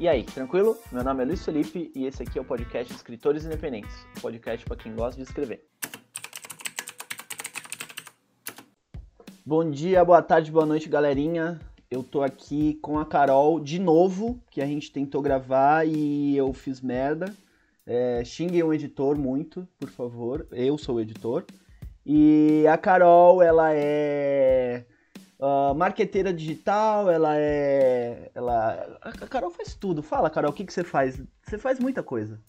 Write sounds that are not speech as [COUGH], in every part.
E aí, tranquilo? Meu nome é Luiz Felipe e esse aqui é o podcast Escritores Independentes, um podcast para quem gosta de escrever. Bom dia, boa tarde, boa noite, galerinha. Eu tô aqui com a Carol de novo, que a gente tentou gravar e eu fiz merda. É, xinguem o editor muito, por favor. Eu sou o editor. E a Carol, ela é uh, marqueteira digital, ela é. Ela... A Carol faz tudo. Fala, Carol, o que, que você faz? Você faz muita coisa.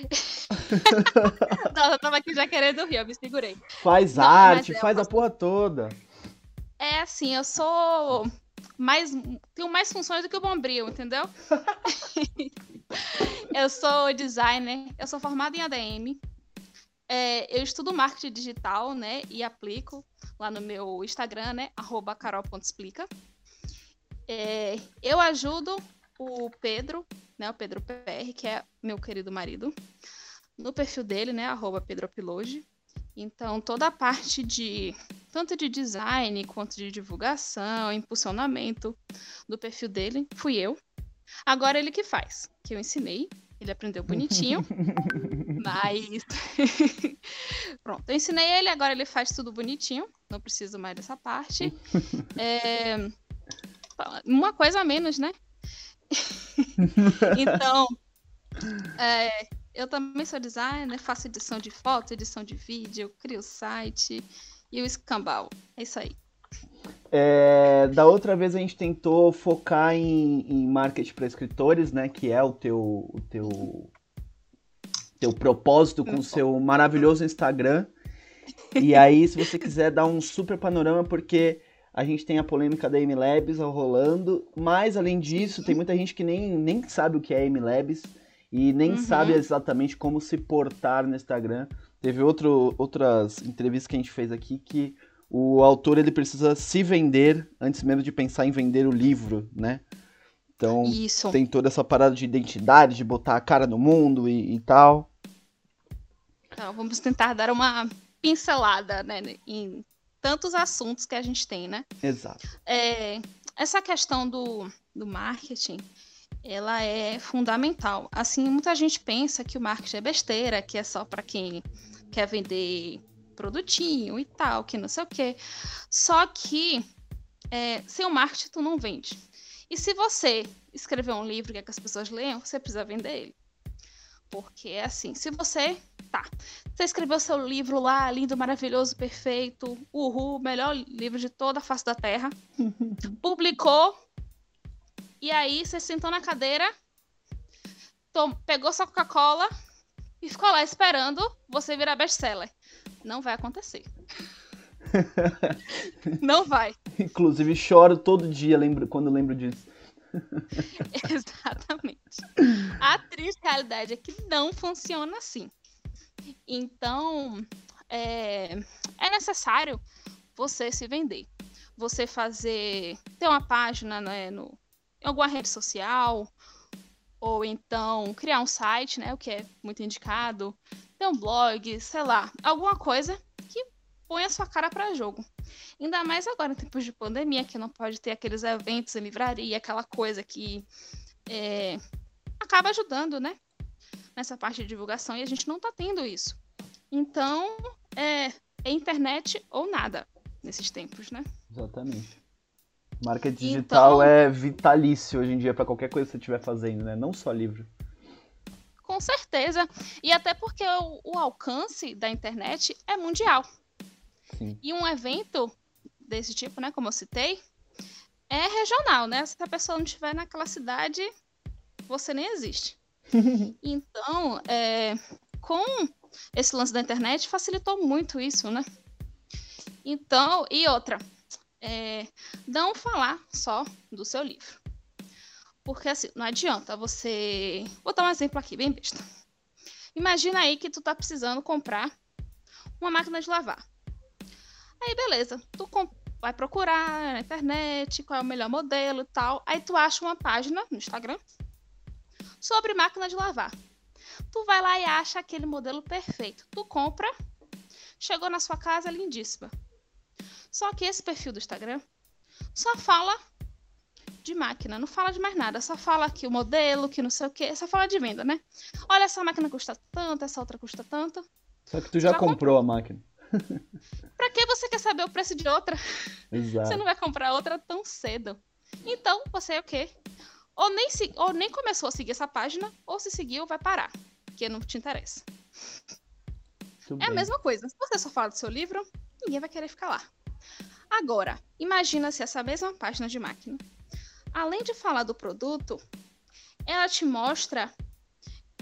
[LAUGHS] Nossa, eu tava aqui já querendo rir, eu me segurei. Faz Não, arte, faz a porra toda. É assim, eu sou mais. Tenho mais funções do que o Bombril, entendeu? [LAUGHS] eu sou designer, eu sou formada em ADM. É, eu estudo marketing digital, né? E aplico lá no meu Instagram, né? Carol.explica. É, eu ajudo o Pedro, né? O Pedro PR, que é meu querido marido, no perfil dele, né? Arroba. Então, toda a parte de tanto de design quanto de divulgação, impulsionamento do perfil dele, fui eu. Agora ele que faz, que eu ensinei, ele aprendeu bonitinho. [LAUGHS] mas [LAUGHS] pronto, eu ensinei ele, agora ele faz tudo bonitinho, não preciso mais dessa parte. [LAUGHS] É... Uma coisa a menos, né? [LAUGHS] então, é, eu também sou designer, faço edição de foto, edição de vídeo, crio site e o escambau. É isso aí. É, da outra vez a gente tentou focar em, em marketing para escritores, né? Que é o teu, o teu, teu propósito com o seu maravilhoso Instagram. E aí, se você quiser dar um super panorama, porque a gente tem a polêmica da MLabs rolando, mas além disso, tem muita gente que nem, nem sabe o que é MLabs e nem uhum. sabe exatamente como se portar no Instagram. Teve outro, outras entrevistas que a gente fez aqui que o autor ele precisa se vender antes mesmo de pensar em vender o livro, né? Então Isso. tem toda essa parada de identidade, de botar a cara no mundo e, e tal. Então, vamos tentar dar uma pincelada né, em tantos assuntos que a gente tem, né? Exato. É, essa questão do, do marketing, ela é fundamental. Assim, muita gente pensa que o marketing é besteira, que é só para quem quer vender produtinho e tal, que não sei o quê. Só que é, sem o marketing tu não vende. E se você escrever um livro que, é que as pessoas leiam, você precisa vender ele. Porque é assim, se você. Tá. Você escreveu seu livro lá, lindo, maravilhoso, perfeito. Uhul, melhor livro de toda a face da Terra. [LAUGHS] publicou. E aí você sentou na cadeira, tom, pegou sua Coca-Cola e ficou lá esperando você virar best-seller. Não vai acontecer. [LAUGHS] Não vai. Inclusive, choro todo dia lembro, quando lembro disso. [LAUGHS] Exatamente. A triste realidade é que não funciona assim. Então, é, é necessário você se vender. Você fazer. ter uma página né, no, em alguma rede social, ou então criar um site, né? O que é muito indicado, ter um blog, sei lá, alguma coisa que põe a sua cara para jogo. Ainda mais agora, em tempos de pandemia, que não pode ter aqueles eventos em livraria, aquela coisa que é, acaba ajudando, né? Nessa parte de divulgação, e a gente não tá tendo isso. Então, é, é internet ou nada nesses tempos, né? Exatamente. Marketing digital então, é vitalício hoje em dia para qualquer coisa que você estiver fazendo, né? Não só livro. Com certeza. E até porque o, o alcance da internet é mundial. Sim. E um evento desse tipo, né, como eu citei, é regional, né? Se a pessoa não estiver naquela cidade, você nem existe. [LAUGHS] então, é, com esse lance da internet, facilitou muito isso, né? Então, e outra, é, não falar só do seu livro. Porque assim, não adianta você. Vou dar um exemplo aqui, bem besta. Imagina aí que tu tá precisando comprar uma máquina de lavar. Aí, beleza, tu vai procurar na internet qual é o melhor modelo e tal. Aí tu acha uma página no Instagram sobre máquina de lavar. Tu vai lá e acha aquele modelo perfeito. Tu compra, chegou na sua casa lindíssima. Só que esse perfil do Instagram só fala de máquina, não fala de mais nada, só fala que o modelo, que não sei o que, só fala de venda, né? Olha, essa máquina custa tanto, essa outra custa tanto. Só que tu já, já comprou, comprou a máquina. [LAUGHS] pra que você quer saber o preço de outra? Exato. Você não vai comprar outra tão cedo. Então, você é o quê? Ou nem, se, ou nem começou a seguir essa página, ou se seguiu, vai parar. Porque não te interessa. é a mesma coisa. Se você só fala do seu livro, ninguém vai querer ficar lá. Agora, imagina se essa mesma página de máquina, além de falar do produto, ela te mostra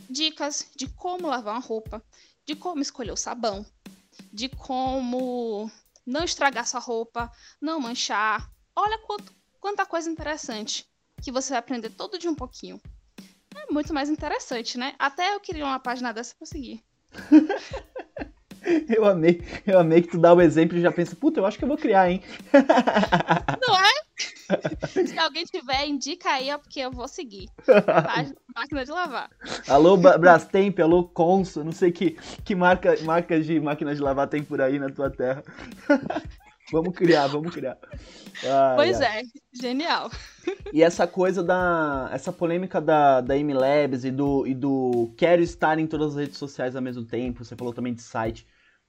dicas de como lavar uma roupa, de como escolher o sabão, de como não estragar sua roupa, não manchar. Olha quanto, quanta coisa interessante que você vai aprender todo dia um pouquinho. É muito mais interessante, né? Até eu queria uma página dessa pra seguir. [LAUGHS] Eu amei, eu amei que tu dá o exemplo e já pensa, puta, eu acho que eu vou criar, hein? [LAUGHS] Não é? Se alguém tiver, indica aí, ó, porque eu vou seguir. Página, máquina de lavar. Alô, Brastemp, alô, Consul, não sei que, que marca, marcas de máquinas de lavar tem por aí na tua terra. [LAUGHS] Vamos criar, vamos criar. Pois é, genial. E essa coisa da. Essa polêmica da, da MLabs e do, e do quero estar em todas as redes sociais ao mesmo tempo. Você falou também de site.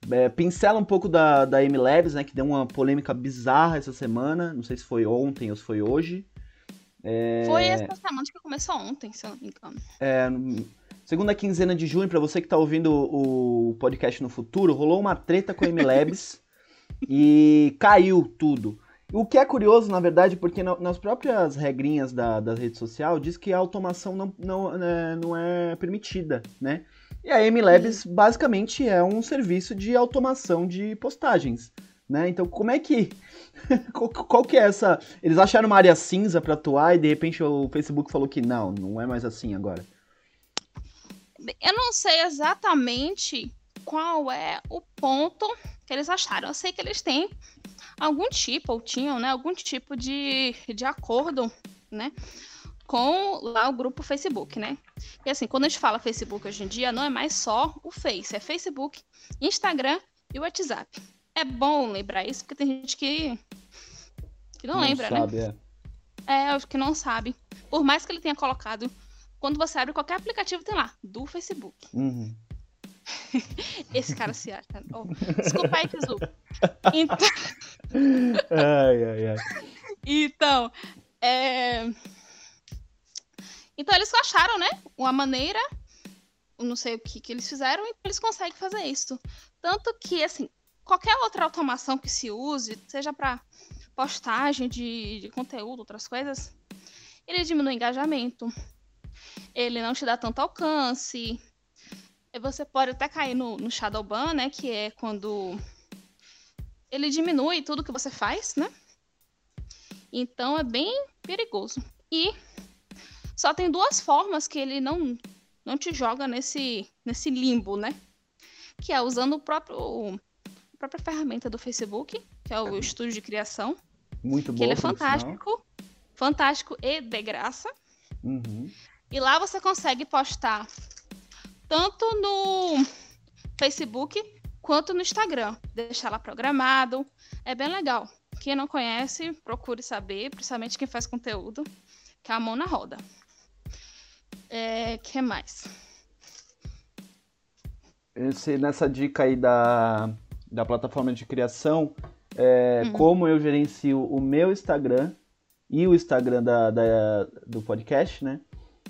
É, pincela um pouco da, da MLabs, né? Que deu uma polêmica bizarra essa semana. Não sei se foi ontem ou se foi hoje. É... Foi essa semana que começou ontem, se eu não me engano. É, segunda quinzena de junho, para você que tá ouvindo o podcast no futuro, rolou uma treta com a MLabs [LAUGHS] e caiu tudo. O que é curioso, na verdade, porque nas próprias regrinhas da, da rede social diz que a automação não, não, né, não é permitida, né? E a MLabs basicamente é um serviço de automação de postagens, né? Então como é que [LAUGHS] qual, qual, que é essa? Eles acharam uma área cinza para atuar e de repente o Facebook falou que não, não é mais assim agora. Eu não sei exatamente qual é o ponto que eles acharam. Eu sei que eles têm algum tipo, ou tinham, né, algum tipo de, de acordo, né, com lá o grupo Facebook, né? E assim, quando a gente fala Facebook hoje em dia, não é mais só o Face, é Facebook, Instagram e WhatsApp. É bom lembrar isso, porque tem gente que, que não, não lembra, sabe, né? É. é, que não sabe. Por mais que ele tenha colocado, quando você abre qualquer aplicativo, tem lá, do Facebook. Uhum. [LAUGHS] Esse cara se acha. Oh, desculpa aí, Kizu. Então... [LAUGHS] ai, ai, ai. Então, é... Então eles acharam, né? Uma maneira, não sei o que, que eles fizeram, e eles conseguem fazer isso. Tanto que, assim, qualquer outra automação que se use, seja para postagem de, de conteúdo, outras coisas, ele diminui o engajamento. Ele não te dá tanto alcance, você pode até cair no, no shadow ban, né? Que é quando ele diminui tudo que você faz, né? Então é bem perigoso. E só tem duas formas que ele não não te joga nesse nesse limbo, né? Que é usando o próprio a própria ferramenta do Facebook, que é o estúdio de criação. Muito bom. Que ele é fantástico, fantástico e de graça. Uhum. E lá você consegue postar tanto no Facebook quanto no Instagram. Deixar lá programado. É bem legal. Quem não conhece, procure saber, principalmente quem faz conteúdo, que é a mão na roda. É, que mais? Esse, nessa dica aí da, da plataforma de criação, é, uhum. como eu gerencio o meu Instagram e o Instagram da, da do podcast, né?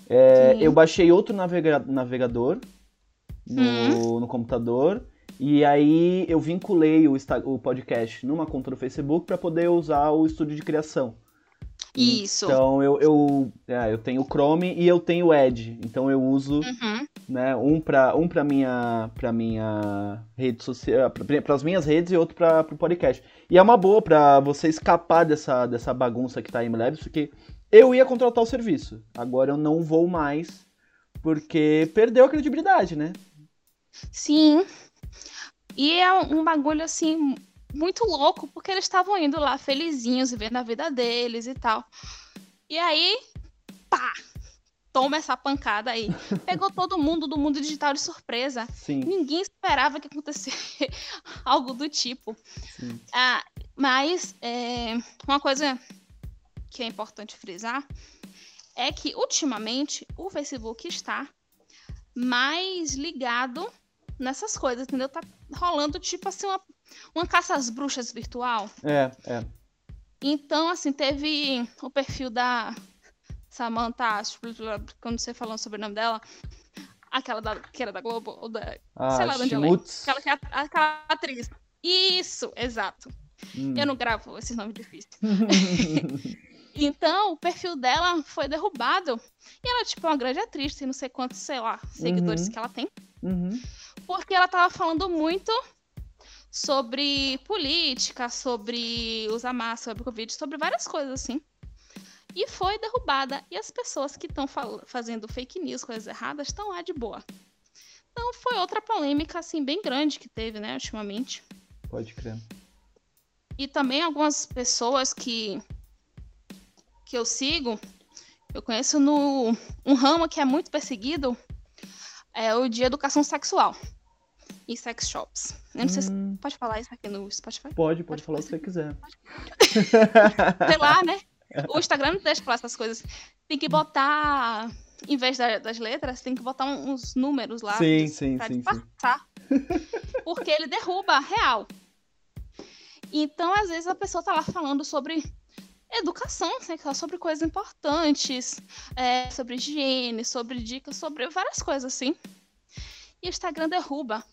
É, eu baixei outro navega navegador no, hum. no computador. E aí eu vinculei o, o podcast numa conta do Facebook para poder usar o estúdio de criação. Isso. Então eu, eu, é, eu tenho o Chrome e eu tenho o Edge. Então eu uso uhum. né, um para um para minha minha rede social, para as minhas redes e outro para o podcast. E é uma boa para você escapar dessa, dessa bagunça que tá em Labs, porque eu ia contratar o serviço. Agora eu não vou mais porque perdeu a credibilidade, né? Sim. E é um bagulho assim muito louco, porque eles estavam indo lá felizinhos, vivendo a vida deles e tal. E aí, pá! Toma essa pancada aí. [LAUGHS] Pegou todo mundo do mundo digital de surpresa. Sim. Ninguém esperava que acontecesse [LAUGHS] algo do tipo. Sim. Ah, mas é, uma coisa que é importante frisar é que ultimamente o Facebook está mais ligado nessas coisas, entendeu? Tá rolando tipo assim uma, uma caça às bruxas virtual. É, é. Então, assim, teve o perfil da Samantha, quando você falando sobre o nome dela, aquela da, que era da Globo, ou da. Ah, sei lá de onde ela é. Aquela, que é aquela atriz. Isso, exato. Hum. Eu não gravo esses nomes difíceis. [LAUGHS] então, o perfil dela foi derrubado. E ela, tipo, é uma grande atriz, tem não sei quantos, sei lá, seguidores uhum. que ela tem. Uhum. Porque ela tava falando muito sobre política, sobre usar máscara, sobre Covid, sobre várias coisas, assim. E foi derrubada. E as pessoas que estão fazendo fake news, coisas erradas, estão lá de boa. Então foi outra polêmica, assim, bem grande que teve, né, ultimamente. Pode crer. E também algumas pessoas que que eu sigo, eu conheço no um ramo que é muito perseguido, é o de educação sexual e sex shops. Eu não hum. sei se hum. pode falar isso aqui no Spotify. Pode, pode, pode falar o que você quiser. [LAUGHS] Sei lá, né? O Instagram não deixa falar essas coisas. Tem que botar, em vez das letras, tem que botar uns números lá. Sim, sim, pra sim, disfarçar. Sim. Porque ele derruba a real. Então, às vezes, a pessoa tá lá falando sobre educação sexual, sobre coisas importantes, é, sobre higiene, sobre dicas, sobre várias coisas assim. E o Instagram derruba.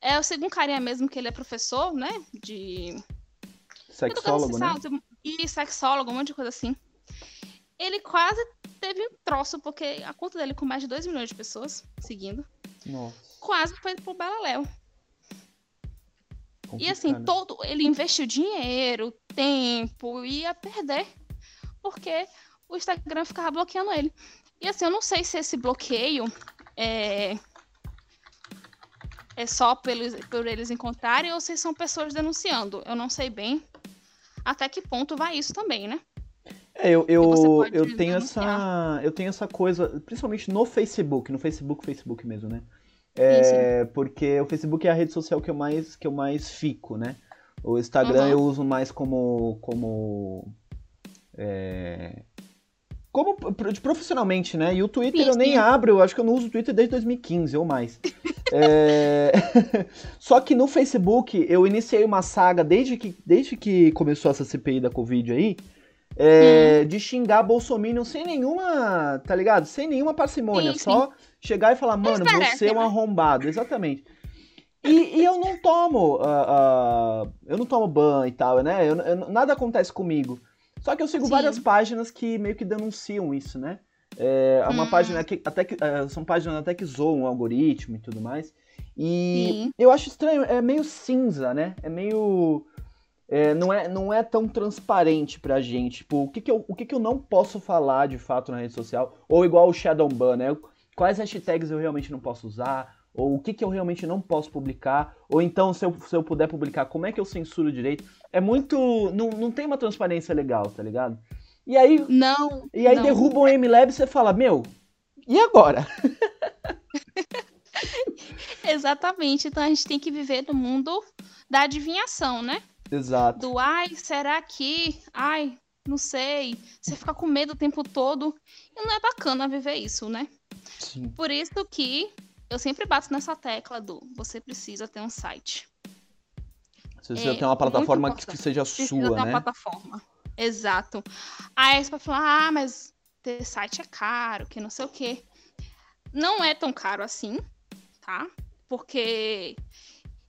É, eu sigo um carinha mesmo que ele é professor, né? De. Sexólogo, né? E sexólogo, um monte de coisa assim. Ele quase teve um troço, porque a conta dele com mais de 2 milhões de pessoas seguindo. Nossa. Quase foi pro Balaléu. E assim, todo ele investiu dinheiro, tempo, ia perder. Porque o Instagram ficava bloqueando ele. E assim, eu não sei se esse bloqueio é, é só pelos, por eles encontrarem ou se são pessoas denunciando. Eu não sei bem até que ponto vai isso também, né? É, eu, eu, eu tenho essa eu tenho essa coisa, principalmente no Facebook, no Facebook, Facebook mesmo, né? É, sim, sim. porque o Facebook é a rede social que eu mais que eu mais fico, né? O Instagram uhum. eu uso mais como como é, como profissionalmente, né? E o Twitter sim, eu nem abro, eu acho que eu não uso o Twitter desde 2015 ou mais. [LAUGHS] é... [LAUGHS] Só que no Facebook eu iniciei uma saga desde que, desde que começou essa CPI da Covid aí, é, hum. de xingar Bolsonaro sem nenhuma, tá ligado? Sem nenhuma parcimônia, sim, só chegar e falar, mano, você é um arrombado, exatamente. E, e eu não tomo, uh, uh, eu não tomo ban e tal, né? Eu, eu, nada acontece comigo. Só que eu sigo Sim. várias páginas que meio que denunciam isso, né? É uma hum. página que até que é, são páginas até que zoam o algoritmo e tudo mais. E Sim. eu acho estranho, é meio cinza, né? É meio é, não, é, não é tão transparente pra gente. Tipo, o que, que, eu, o que, que eu não posso falar de fato na rede social? Ou igual o Shadowban, né? Quais hashtags eu realmente não posso usar? Ou o que, que eu realmente não posso publicar? Ou então, se eu, se eu puder publicar, como é que eu censuro direito? é muito. Não, não tem uma transparência legal, tá ligado? E aí. Não. E aí não. derrubam o MLab e você fala, meu, e agora? [LAUGHS] Exatamente. Então a gente tem que viver no mundo da adivinhação, né? Exato. Do ai, será que? Ai, não sei. Você fica com medo o tempo todo. E não é bacana viver isso, né? Sim. Por isso que eu sempre bato nessa tecla do você precisa ter um site. Você precisa é, ter uma plataforma que, que seja precisa sua, ter uma né? plataforma. Exato. Aí você vai falar, ah, mas ter site é caro, que não sei o quê. Não é tão caro assim, tá? Porque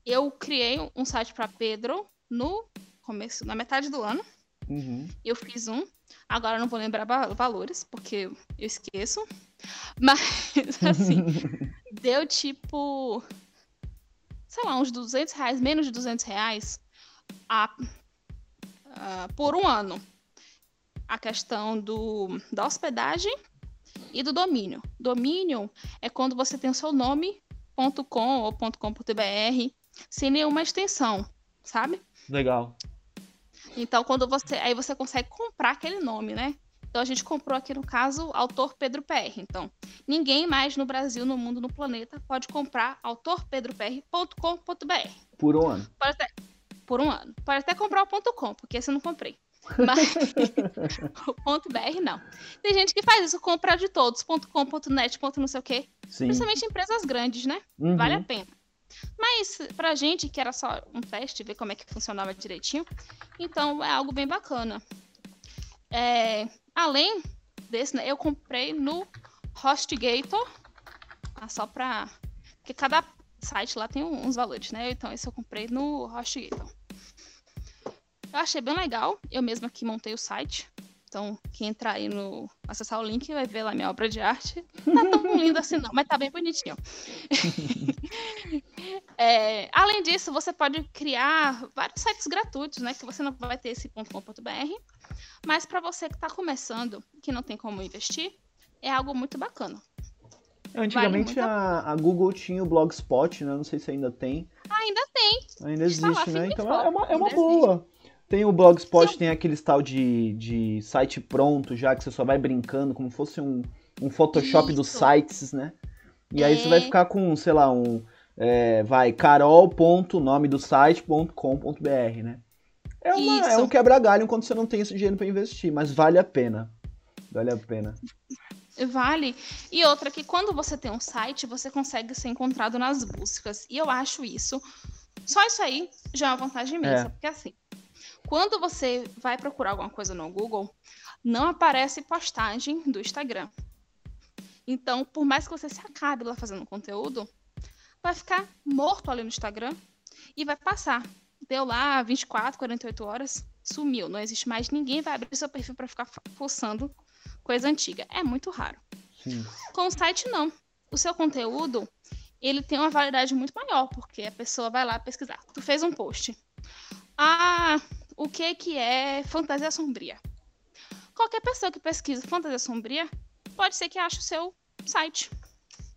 eu criei um site para Pedro no começo, na metade do ano. Uhum. Eu fiz um. Agora não vou lembrar valores, porque eu esqueço. Mas, [LAUGHS] assim, [LAUGHS] deu tipo sei lá, uns 200 reais, menos de 200 reais a, a, por um ano. A questão do, da hospedagem e do domínio. Domínio é quando você tem o seu nome .com ou .com.br sem nenhuma extensão, sabe? Legal. Então, quando você. Aí você consegue comprar aquele nome, né? Então a gente comprou aqui no caso autor Pedro PR. Então, ninguém mais no Brasil, no mundo, no planeta pode comprar autorpedropr.com.br. Por um ano. Pode até, por um ano. Pode até comprar o .com, porque esse eu não comprei. Mas [LAUGHS] o ponto .br não. Tem gente que faz isso, compra de todos, ponto .com, ponto .net, ponto não sei o quê. Sim. Principalmente empresas grandes, né? Uhum. Vale a pena. Mas pra gente, que era só um teste, ver como é que funcionava direitinho, então é algo bem bacana. É, além desse, né, eu comprei no HostGator, ah, só pra... Porque cada site lá tem uns valores, né? Então esse eu comprei no HostGator. Eu achei bem legal, eu mesma que montei o site. Então, quem entrar aí no. acessar o link vai ver lá minha obra de arte. Não tá tão lindo assim, não, mas tá bem bonitinho. [LAUGHS] é, além disso, você pode criar vários sites gratuitos, né? Que você não vai ter esse .com.br. Mas para você que está começando, que não tem como investir, é algo muito bacana. Antigamente vale a, a, Google tinha o Blogspot, né? Não sei se ainda tem. Ainda tem. Ainda existe, né? Então é uma, é uma boa. Tem o Blogspot, tem aquele tal de, de site pronto já, que você só vai brincando, como fosse um, um Photoshop Isso. dos sites, né? E é. aí você vai é. ficar com, sei lá, um. É, vai, carol.nome do site.com.br, né? É, uma, é um quebra-galho quando você não tem esse dinheiro para investir, mas vale a pena. Vale a pena. Vale. E outra, que quando você tem um site, você consegue ser encontrado nas buscas. E eu acho isso. Só isso aí já é uma vantagem imensa. É. Porque assim, quando você vai procurar alguma coisa no Google, não aparece postagem do Instagram. Então, por mais que você se acabe lá fazendo conteúdo, vai ficar morto ali no Instagram e vai passar. Deu lá 24, 48 horas, sumiu. Não existe mais ninguém vai abrir seu perfil para ficar fuçando coisa antiga. É muito raro. Sim. Com o site, não. O seu conteúdo, ele tem uma validade muito maior, porque a pessoa vai lá pesquisar. Tu fez um post. Ah, o que, que é fantasia sombria. Qualquer pessoa que pesquisa fantasia sombria pode ser que ache o seu site.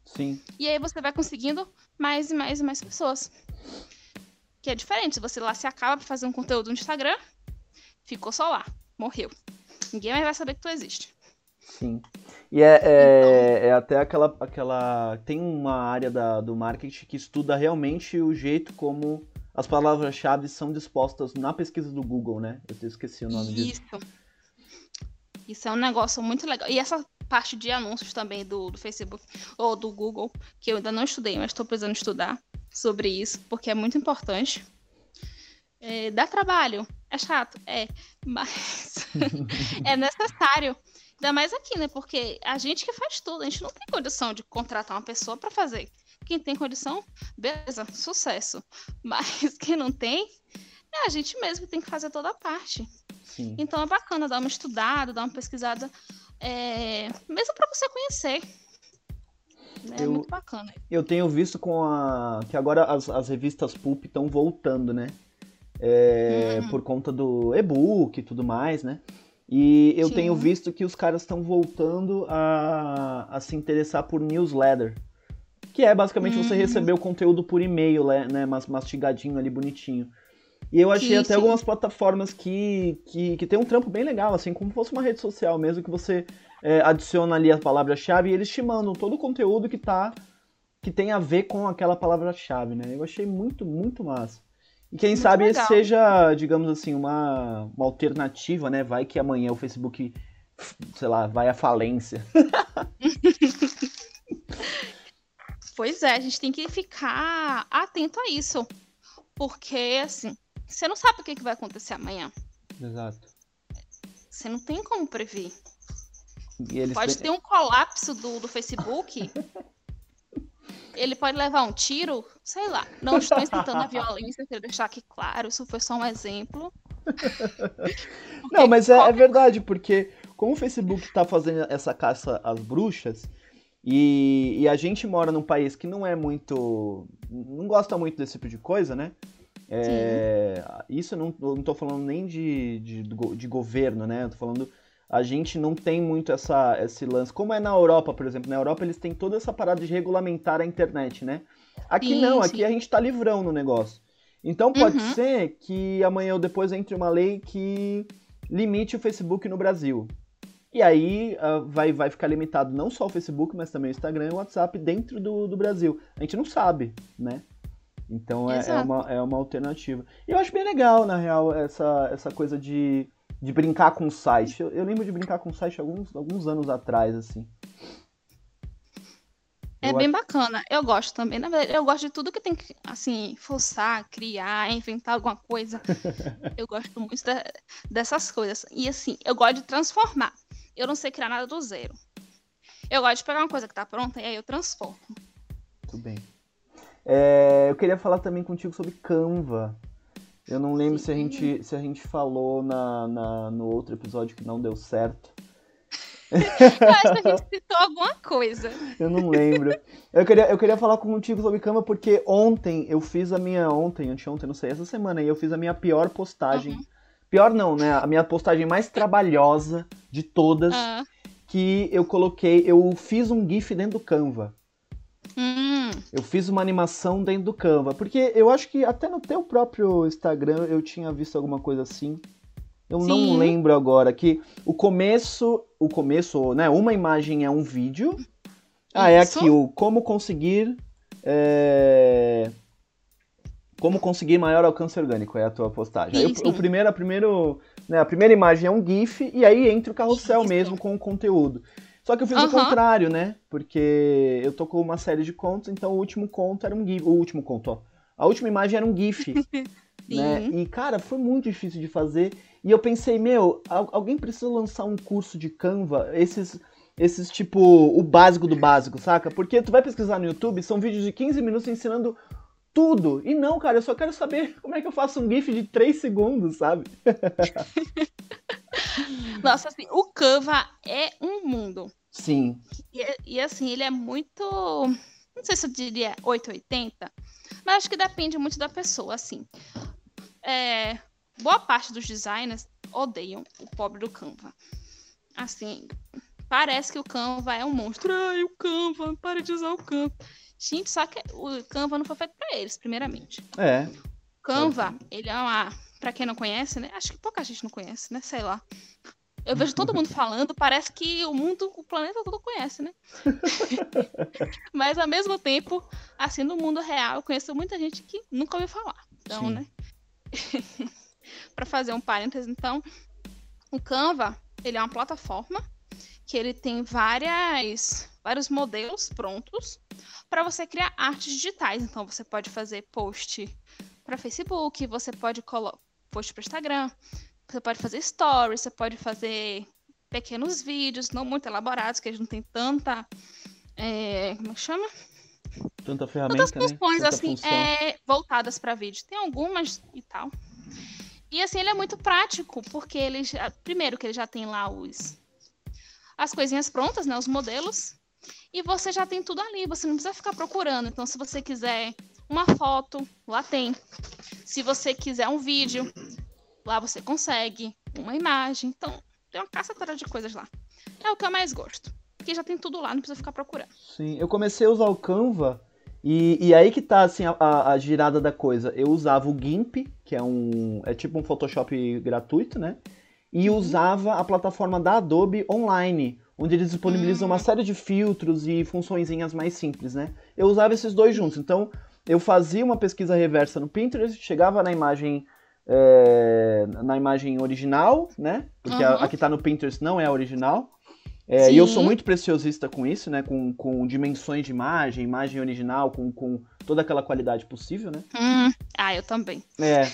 Sim. E aí você vai conseguindo mais e mais e mais pessoas. Que é diferente. Você lá se acaba para fazer um conteúdo no Instagram, ficou só lá, morreu. Ninguém mais vai saber que tu existe. Sim. E é, é, então... é, até aquela, aquela. Tem uma área da, do marketing que estuda realmente o jeito como as palavras-chave são dispostas na pesquisa do Google, né? Eu esqueci o nome Isso. disso. Isso é um negócio muito legal. E essa parte de anúncios também do, do Facebook ou do Google, que eu ainda não estudei, mas estou precisando estudar sobre isso, porque é muito importante. É, dá trabalho, é chato, é, mas [LAUGHS] é necessário. Ainda mais aqui, né? Porque a gente que faz tudo, a gente não tem condição de contratar uma pessoa para fazer quem tem condição, beleza, sucesso. [LAUGHS] Mas quem não tem, é a gente mesmo que tem que fazer toda a parte. Sim. Então é bacana dar uma estudada, dar uma pesquisada, é... mesmo para você conhecer. É eu, muito bacana. Eu tenho visto com a. que agora as, as revistas Pulp estão voltando, né? É, uhum. Por conta do e-book e tudo mais, né? E eu Sim. tenho visto que os caras estão voltando a, a se interessar por newsletter que é basicamente você uhum. receber o conteúdo por e-mail, né, né mastigadinho ali, bonitinho. E eu achei sim, até sim. algumas plataformas que, que, que tem um trampo bem legal, assim, como fosse uma rede social mesmo, que você é, adiciona ali a palavra-chave e eles te mandam todo o conteúdo que tá que tem a ver com aquela palavra-chave, né? Eu achei muito, muito massa. E quem muito sabe legal. esse seja, digamos assim, uma, uma alternativa, né? Vai que amanhã o Facebook, sei lá, vai à falência. [LAUGHS] Pois é, a gente tem que ficar atento a isso. Porque, assim, você não sabe o que, que vai acontecer amanhã. Exato. Você não tem como prever. Pode ter um colapso do, do Facebook. [LAUGHS] ele pode levar um tiro, sei lá. Não estou incitando a violência, quero deixar aqui claro, isso foi só um exemplo. [LAUGHS] não, mas é, é, verdade, porque como o Facebook está fazendo essa caça às bruxas, e, e, a gente mora num país que não é muito. não gosta muito desse tipo de coisa, né? É, isso eu não, eu não tô falando nem de, de, de governo, né? Eu tô falando. A gente não tem muito essa, esse lance. Como é na Europa, por exemplo. Na Europa eles têm toda essa parada de regulamentar a internet, né? Aqui sim, não, aqui sim. a gente tá livrão no negócio. Então pode uhum. ser que amanhã ou depois entre uma lei que limite o Facebook no Brasil. E aí uh, vai, vai ficar limitado não só o Facebook, mas também o Instagram e o WhatsApp dentro do, do Brasil. A gente não sabe, né? Então é, é, uma, é uma alternativa. E eu acho bem legal, na real, essa, essa coisa de de brincar com o site. Eu, eu, lembro de brincar com o site alguns, alguns anos atrás, assim. É eu bem acho... bacana. Eu gosto também. Na verdade, eu gosto de tudo que tem que, assim, forçar, criar, inventar alguma coisa. [LAUGHS] eu gosto muito de, dessas coisas. E, assim, eu gosto de transformar. Eu não sei criar nada do zero. Eu gosto de pegar uma coisa que tá pronta e aí eu transformo. Muito bem. É, eu queria falar também contigo sobre Canva. Eu não lembro se a, gente, se a gente falou na, na, no outro episódio que não deu certo. eu acho que a gente citou alguma coisa. Eu não lembro. Eu queria, eu queria falar contigo sobre Canva porque ontem eu fiz a minha. Ontem, anteontem, não sei, essa semana aí eu fiz a minha pior postagem. Uhum. Pior não, né? A minha postagem mais trabalhosa de todas. Uhum. Que eu coloquei. Eu fiz um GIF dentro do Canva. Hum. Eu fiz uma animação dentro do Canva. Porque eu acho que até no teu próprio Instagram eu tinha visto alguma coisa assim. Eu Sim. não lembro agora que o começo, o começo, né? Uma imagem é um vídeo. Ah, é aqui o como conseguir é... como conseguir maior alcance orgânico é a tua postagem. Sim, o, o, primeiro, a primeiro, né, a primeira imagem é um GIF e aí entra o carrossel Isso. mesmo com o conteúdo. Só que eu fiz uhum. o contrário, né? Porque eu tô com uma série de contos, então o último conto era um GIF. O último conto, ó. A última imagem era um GIF. [LAUGHS] né? E, cara, foi muito difícil de fazer. E eu pensei, meu, alguém precisa lançar um curso de Canva, esses, esses tipo, o básico do básico, saca? Porque tu vai pesquisar no YouTube, são vídeos de 15 minutos ensinando tudo. E não, cara, eu só quero saber [LAUGHS] como é que eu faço um GIF de 3 segundos, sabe? [LAUGHS] Nossa, assim, o Canva é um mundo. Sim. E, e, assim, ele é muito. Não sei se eu diria 880, mas acho que depende muito da pessoa, assim. É, boa parte dos designers odeiam o pobre do Canva. Assim, parece que o Canva é um monstro. Ai, o Canva, para de usar o Canva. Gente, só que o Canva não foi feito para eles, primeiramente. É. Canva, ele é uma. Pra quem não conhece, né? Acho que pouca gente não conhece, né? Sei lá. Eu vejo todo mundo [LAUGHS] falando, parece que o mundo, o planeta todo conhece, né? [LAUGHS] Mas ao mesmo tempo, assim, no mundo real, eu conheço muita gente que nunca ouviu falar. Então, Sim. né? [LAUGHS] para fazer um parênteses, então, o Canva, ele é uma plataforma que ele tem várias vários modelos prontos para você criar artes digitais. Então você pode fazer post para Facebook, você pode colocar post para Instagram, você pode fazer stories, você pode fazer pequenos vídeos, não muito elaborados, que eles não tem tanta. É, como é que chama? Tanta ferramenta. Tantas né? funções, né? assim, é, voltadas para vídeo. Tem algumas e tal. E assim, ele é muito prático, porque ele já, primeiro que ele já tem lá os as coisinhas prontas, né, os modelos, e você já tem tudo ali, você não precisa ficar procurando. Então, se você quiser uma foto, lá tem. Se você quiser um vídeo, lá você consegue. Uma imagem. Então, tem uma cacetada de coisas lá. É o que eu mais gosto. Porque já tem tudo lá, não precisa ficar procurando. Sim, eu comecei a usar o Canva e, e aí que tá assim a, a, girada da coisa. Eu usava o GIMP, que é um. é tipo um Photoshop gratuito, né? E uhum. usava a plataforma da Adobe online onde eles disponibilizam uma hum. série de filtros e funçõezinhas mais simples, né? Eu usava esses dois juntos. Então, eu fazia uma pesquisa reversa no Pinterest, chegava na imagem é, na imagem original, né? Porque uhum. a, a, que tá no Pinterest não é a original. É, e eu sou muito preciosista com isso, né? Com, com dimensões de imagem, imagem original, com, com toda aquela qualidade possível, né? Hum. Ah, eu também. É.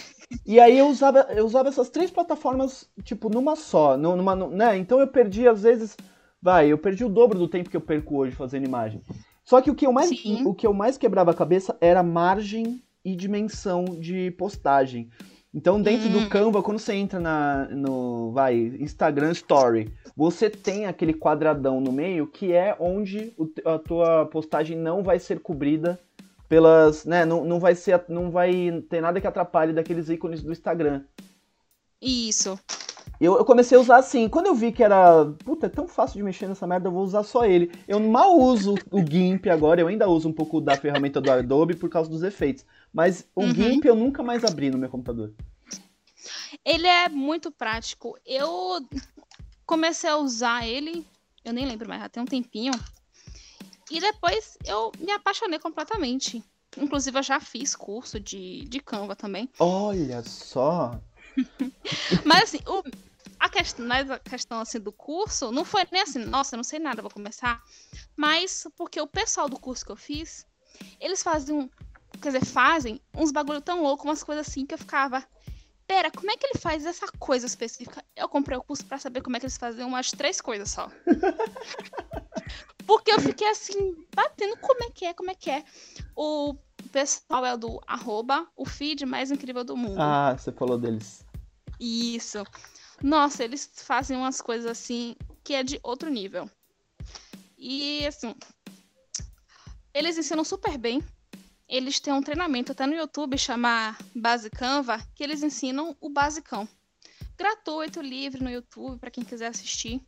E aí eu usava, eu usava essas três plataformas, tipo, numa só. Numa, né? Então eu perdi, às vezes, Vai, eu perdi o dobro do tempo que eu perco hoje fazendo imagem. Só que o que eu mais, o que eu mais quebrava a cabeça era margem e dimensão de postagem. Então, dentro hum. do Canva, quando você entra na, no vai, Instagram Story, você tem aquele quadradão no meio que é onde o, a tua postagem não vai ser cobrida pelas, né, não, não vai ser, não vai ter nada que atrapalhe daqueles ícones do Instagram. Isso. Eu, eu, comecei a usar assim. Quando eu vi que era. Puta, é tão fácil de mexer nessa merda, eu vou usar só ele. Eu mal uso o GIMP agora, eu ainda uso um pouco da ferramenta do Adobe por causa dos efeitos. Mas o uhum. GIMP eu nunca mais abri no meu computador. Ele é muito prático. Eu comecei a usar ele, eu nem lembro mais, tem um tempinho. E depois eu me apaixonei completamente. Inclusive, eu já fiz curso de, de Canva também. Olha só! [LAUGHS] Mas assim, o, a questão, mas a questão assim do curso não foi nem assim, nossa, eu não sei nada, vou começar. Mas porque o pessoal do curso que eu fiz, eles faziam, quer dizer, fazem uns bagulho tão louco, umas coisas assim que eu ficava, pera, como é que ele faz essa coisa específica? Eu comprei o curso para saber como é que eles faziam umas três coisas só. [LAUGHS] porque eu fiquei assim, batendo como é que é, como é que é. O pessoal é do arroba, o feed mais incrível do mundo. Ah, você falou deles. Isso. Nossa, eles fazem umas coisas assim que é de outro nível. E assim, eles ensinam super bem. Eles têm um treinamento até no YouTube chama Base Canva, que eles ensinam o basicão. Gratuito, livre no YouTube para quem quiser assistir.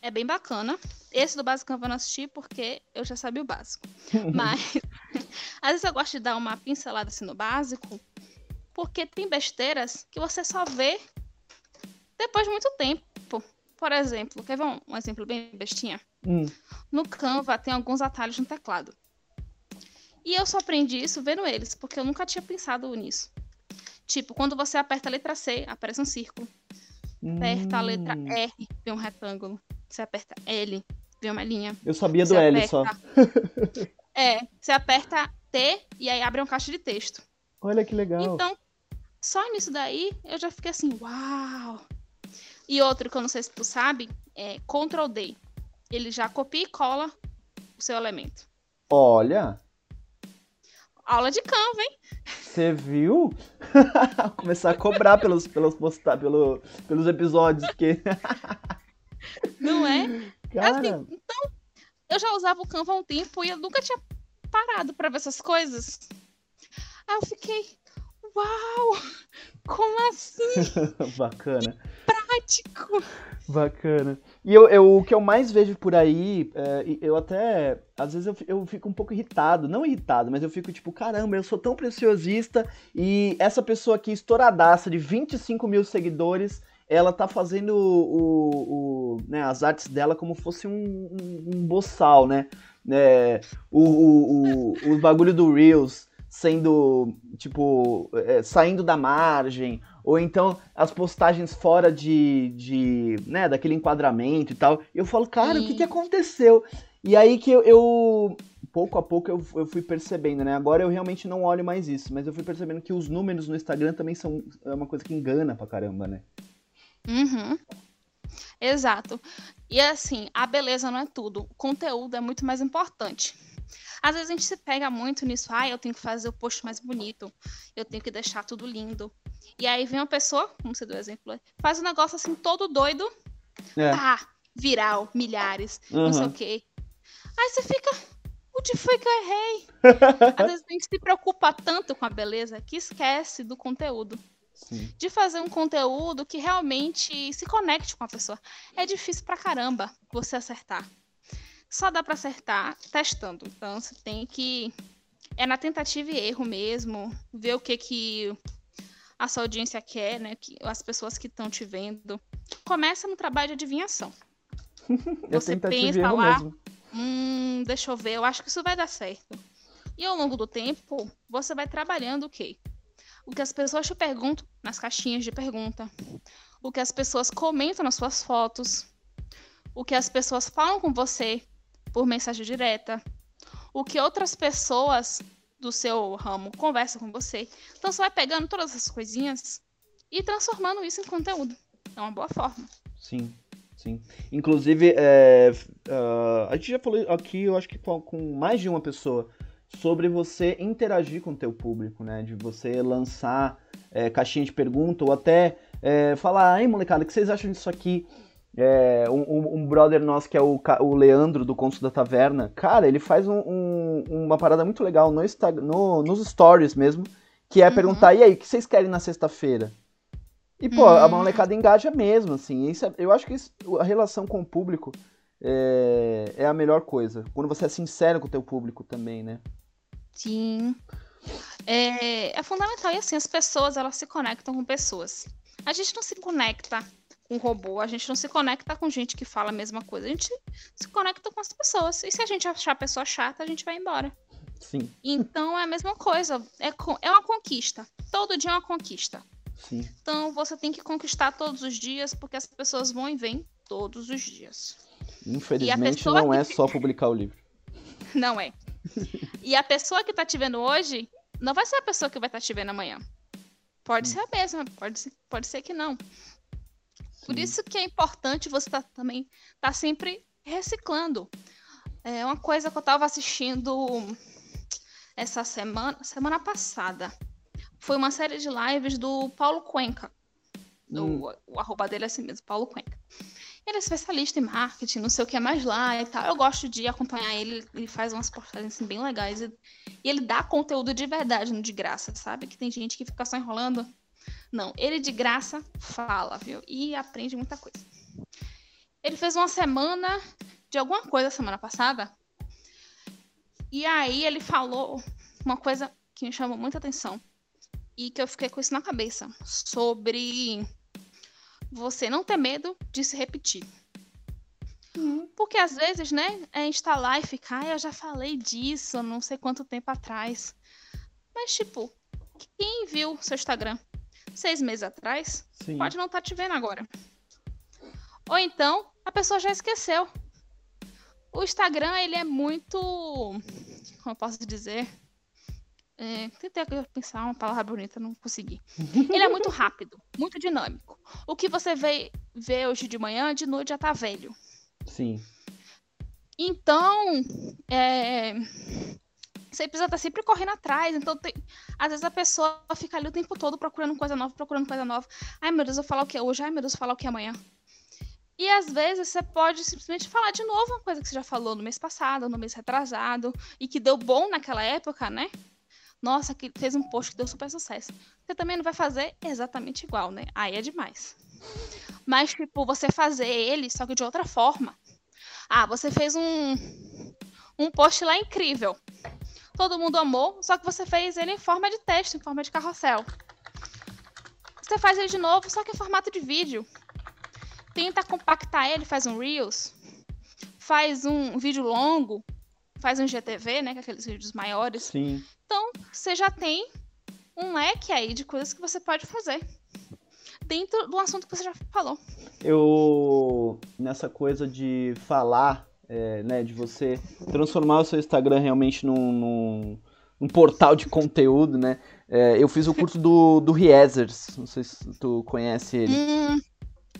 É bem bacana. Esse do básico eu não assisti porque eu já sabia o básico. [LAUGHS] Mas às vezes eu gosto de dar uma pincelada assim no básico, porque tem besteiras que você só vê depois de muito tempo. Por exemplo, quer ver um, um exemplo bem bestinha? Hum. No Canva tem alguns atalhos no teclado. E eu só aprendi isso vendo eles, porque eu nunca tinha pensado nisso. Tipo, quando você aperta a letra C, aparece um círculo. Aperta hum. a letra hum. R, vem um retângulo. Você aperta L, vem uma linha. Eu sabia do L só. é, você aperta T e aí abre um caixa de texto. Olha que legal. Então, só nisso daí eu já fiquei assim, uau! E outro que eu não sei se tu sabe é Ctrl D. Ele já copia e cola o seu elemento. Olha. Aula de Canva, hein? Você viu? [LAUGHS] Começar a cobrar pelos, pelos, postar, pelo, pelos episódios que. [LAUGHS] não é? Cara... Assim, então, eu já usava o Canva há um tempo e eu nunca tinha parado para ver essas coisas. Aí eu fiquei, uau! Como assim? [LAUGHS] Bacana prático. Bacana. E eu, eu, o que eu mais vejo por aí, é, eu até. Às vezes eu, eu fico um pouco irritado. Não irritado, mas eu fico tipo, caramba, eu sou tão preciosista e essa pessoa aqui, estouradaça, de 25 mil seguidores, ela tá fazendo o, o, né, as artes dela como fosse um, um, um boçal, né? É, o, o, o, o bagulho do Reels sendo, tipo, é, saindo da margem, ou então as postagens fora de, de né, daquele enquadramento e tal. Eu falo, cara, Sim. o que, que aconteceu? E aí que eu, eu pouco a pouco eu, eu, fui percebendo, né? Agora eu realmente não olho mais isso, mas eu fui percebendo que os números no Instagram também são é uma coisa que engana pra caramba, né? Uhum. Exato. E assim, a beleza não é tudo. O conteúdo é muito mais importante. Às vezes a gente se pega muito nisso, ah, eu tenho que fazer o post mais bonito, eu tenho que deixar tudo lindo. E aí vem uma pessoa, como você deu exemplo, faz um negócio assim todo doido, é. pá, viral, milhares, uhum. não sei o quê. Aí você fica, onde foi que eu errei? [LAUGHS] Às vezes a gente se preocupa tanto com a beleza que esquece do conteúdo. Sim. De fazer um conteúdo que realmente se conecte com a pessoa. É difícil pra caramba você acertar só dá para acertar testando. Então você tem que é na tentativa e erro mesmo, ver o que que a sua audiência quer, né? Que, as pessoas que estão te vendo. Começa no trabalho de adivinhação. [LAUGHS] É você pensa lá, mesmo. hum, deixa eu ver, eu acho que isso vai dar certo. E ao longo do tempo, você vai trabalhando o quê? O que as pessoas te perguntam nas caixinhas de pergunta, o que as pessoas comentam nas suas fotos, o que as pessoas falam com você por mensagem direta, o que outras pessoas do seu ramo conversam com você. Então você vai pegando todas essas coisinhas e transformando isso em conteúdo. É uma boa forma. Sim, sim. Inclusive, é, uh, a gente já falou aqui, eu acho que com, com mais de uma pessoa, sobre você interagir com o teu público, né? De você lançar é, caixinha de pergunta ou até é, falar, ai molecada, o que vocês acham disso aqui? É, um, um, brother nosso que é o, o Leandro do Conto da Taverna, cara, ele faz um, um, uma parada muito legal no, no, nos stories mesmo, que é uhum. perguntar, e aí, o que vocês querem na sexta-feira? E, pô, uhum. a molecada engaja mesmo, assim. Isso é, eu acho que isso, a relação com o público é, é, a melhor coisa. Quando você é sincero com o teu público também, né? Sim. É, é fundamental. E assim, as pessoas, elas se conectam com pessoas. A gente não se conecta um robô, a gente não se conecta com gente que fala a mesma coisa, a gente se conecta com as pessoas. E se a gente achar a pessoa chata, a gente vai embora. Sim. Então é a mesma coisa, é, é uma conquista. Todo dia é uma conquista. Sim. Então você tem que conquistar todos os dias, porque as pessoas vão e vêm todos os dias. Infelizmente não é só publicar o livro. Não é. [LAUGHS] E a pessoa que tá te vendo hoje não vai ser a pessoa que vai estar tá te vendo amanhã. Pode hum. ser a mesma, pode ser, pode ser que não. Por isso que é importante você tá, também estar tá sempre reciclando. É uma coisa que eu estava assistindo essa semana, semana passada. Foi uma série de lives do Paulo Cuenca. Hum. O, o arroba dele é assim mesmo, Paulo Cuenca. Ele é especialista em marketing, não sei o que é mais lá e tal. Eu gosto de acompanhar ele, ele faz umas postagens assim, bem legais. E, e ele dá conteúdo de verdade, não de graça, sabe? Que tem gente que fica só enrolando. Não, ele de graça fala, viu? E aprende muita coisa. Ele fez uma semana de alguma coisa semana passada. E aí ele falou uma coisa que me chamou muita atenção e que eu fiquei com isso na cabeça sobre você não ter medo de se repetir. Uhum. Porque às vezes, né, a gente tá lá e fica, ah, eu já falei disso não sei quanto tempo atrás. Mas, tipo, quem viu seu Instagram seis meses atrás Sim. pode não estar tá te vendo agora. Ou então, a pessoa já esqueceu. O Instagram, ele é muito. Como eu posso dizer? É, tentei pensar uma palavra bonita, não consegui. Ele é muito [LAUGHS] rápido, muito dinâmico. O que você vê, vê hoje de manhã, de noite já tá velho. Sim. Então, é, você precisa estar tá sempre correndo atrás. Então, tem, às vezes a pessoa fica ali o tempo todo procurando coisa nova, procurando coisa nova. Ai, meu Deus, eu vou falar o que hoje? Ai, meu Deus, eu vou falar o que amanhã? E às vezes você pode simplesmente falar de novo uma coisa que você já falou no mês passado, no mês retrasado, e que deu bom naquela época, né? Nossa, que fez um post que deu super sucesso. Você também não vai fazer exatamente igual, né? Aí é demais. Mas, tipo, você fazer ele, só que de outra forma. Ah, você fez um, um post lá incrível. Todo mundo amou, só que você fez ele em forma de texto, em forma de carrossel. Você faz ele de novo, só que em formato de vídeo tenta compactar ele, faz um Reels, faz um vídeo longo, faz um GTV, né? Que é aqueles vídeos maiores. Sim. Então, você já tem um leque aí de coisas que você pode fazer. Dentro do assunto que você já falou. Eu. Nessa coisa de falar, é, né? De você transformar o seu Instagram realmente num, num, num portal de conteúdo, né? É, eu fiz o curso do, do Riezers, não sei se tu conhece ele. Hum,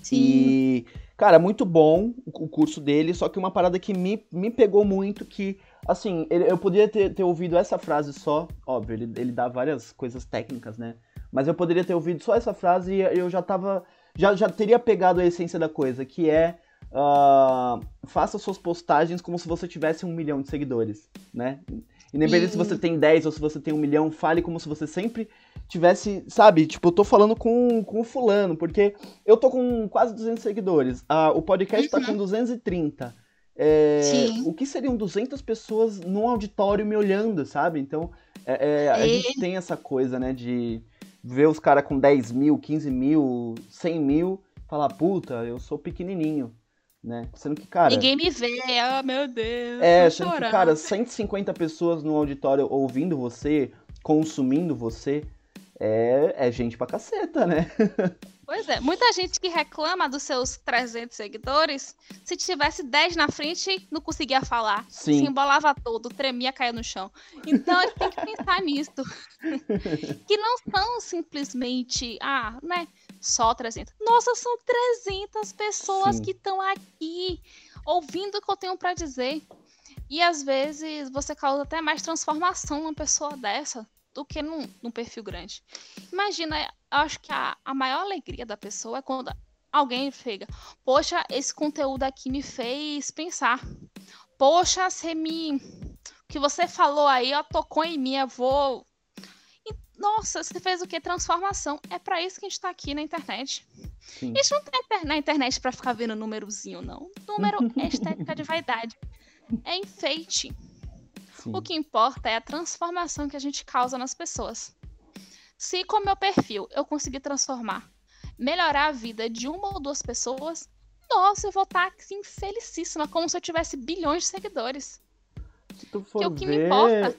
Sim. E, cara, muito bom o curso dele, só que uma parada que me, me pegou muito, que, assim, ele, eu poderia ter, ter ouvido essa frase só, óbvio, ele, ele dá várias coisas técnicas, né? Mas eu poderia ter ouvido só essa frase e eu já tava. Já, já teria pegado a essência da coisa, que é. Uh, faça suas postagens como se você tivesse um milhão de seguidores, né? Independente e... se você tem 10 ou se você tem um milhão, fale como se você sempre tivesse, sabe? Tipo, eu tô falando com, com o fulano, porque eu tô com quase 200 seguidores. O podcast uhum. tá com 230. Uhum. É, o que seriam 200 pessoas num auditório me olhando, sabe? Então, é, é, a e... gente tem essa coisa, né, de ver os caras com 10 mil, 15 mil, 100 mil, falar, puta, eu sou pequenininho né? Sendo que, cara. Ninguém me vê, oh meu Deus. É, sendo chorando. que, cara, 150 pessoas no auditório ouvindo você, consumindo você, é, é gente pra caceta, né? [LAUGHS] Pois é, muita gente que reclama dos seus 300 seguidores, se tivesse 10 na frente, não conseguia falar. Sim. Se embolava todo, tremia, caía no chão. Então a gente tem que pensar [LAUGHS] nisso. [LAUGHS] que não são simplesmente, ah, né? Só 300. Nossa, são 300 pessoas Sim. que estão aqui ouvindo o que eu tenho para dizer. E às vezes você causa até mais transformação numa pessoa dessa do que num, num perfil grande. Imagina, eu acho que a, a maior alegria da pessoa é quando alguém chega, poxa, esse conteúdo aqui me fez pensar. Poxa, você me. O que você falou aí, ó, tocou em mim, eu vou nossa, você fez o que? Transformação. É para isso que a gente tá aqui na internet. Sim. Isso não tem na internet para ficar vendo númerozinho, não. Número é [LAUGHS] estética de vaidade. É enfeite. Sim. O que importa é a transformação que a gente causa nas pessoas. Se com meu perfil eu conseguir transformar, melhorar a vida de uma ou duas pessoas, nossa, eu vou estar tá, assim, felicíssima, como se eu tivesse bilhões de seguidores. Se tu for que ver, o que me importa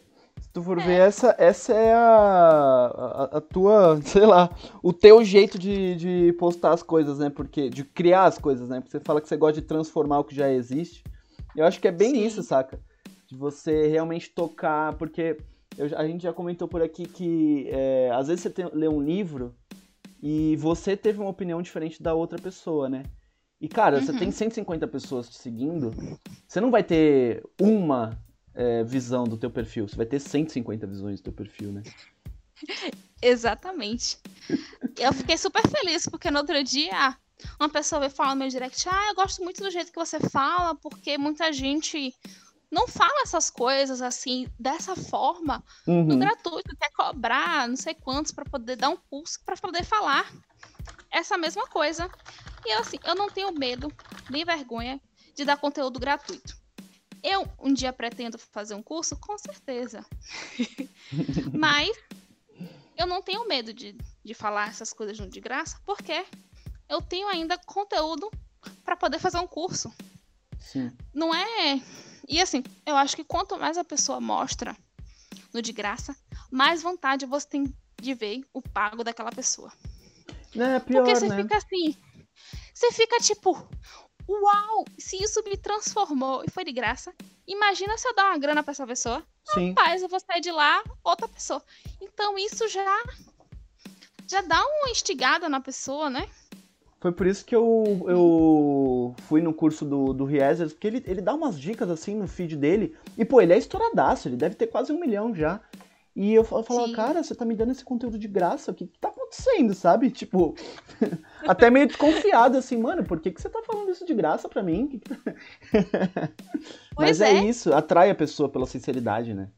tu for é. ver, essa, essa é a, a, a, tua, [LAUGHS] sei lá, o teu jeito de, de postar as coisas, né? Porque, de criar as coisas, né? Porque você fala que você gosta de transformar o que já existe. Eu acho que é bem Sim. isso, saca? De você realmente tocar, porque eu, a gente já comentou por aqui que é, às vezes você tem, lê um livro e você teve uma opinião diferente da outra pessoa, né? E, cara, uhum. você tem 150 pessoas te seguindo, você não vai ter uma é, visão do teu perfil. Você vai ter 150 visões do teu perfil, né? [LAUGHS] Exatamente. Eu fiquei super feliz, porque no outro dia uma pessoa veio falar no meu direct, ah, eu gosto muito do jeito que você fala, porque muita gente não fala essas coisas assim, dessa forma, uhum. no gratuito, quer cobrar não sei quantos para poder dar um curso, para poder falar essa mesma coisa. E eu, assim, eu não tenho medo, nem vergonha de dar conteúdo gratuito. Eu um dia pretendo fazer um curso? Com certeza. [LAUGHS] Mas eu não tenho medo de, de falar essas coisas de graça, porque eu tenho ainda conteúdo para poder fazer um curso. Sim. Não é. E assim, eu acho que quanto mais a pessoa mostra no de graça, mais vontade você tem de ver o pago daquela pessoa. É, pior, Porque você né? fica assim. Você fica tipo, uau, se isso me transformou e foi de graça, imagina se eu dar uma grana para essa pessoa. Sim. Rapaz, eu vou sair de lá outra pessoa. Então isso já já dá uma instigada na pessoa, né? Foi por isso que eu, eu fui no curso do, do Riezers, porque ele, ele dá umas dicas assim no feed dele. E, pô, ele é estouradaço, ele deve ter quase um milhão já. E eu, eu falava, cara, você tá me dando esse conteúdo de graça, o que, que tá acontecendo, sabe? [LAUGHS] Tipo, até meio desconfiado, assim, mano, por que, que você tá falando isso de graça pra mim? [LAUGHS] Mas é. é. isso, atrai a pessoa pela sinceridade, né?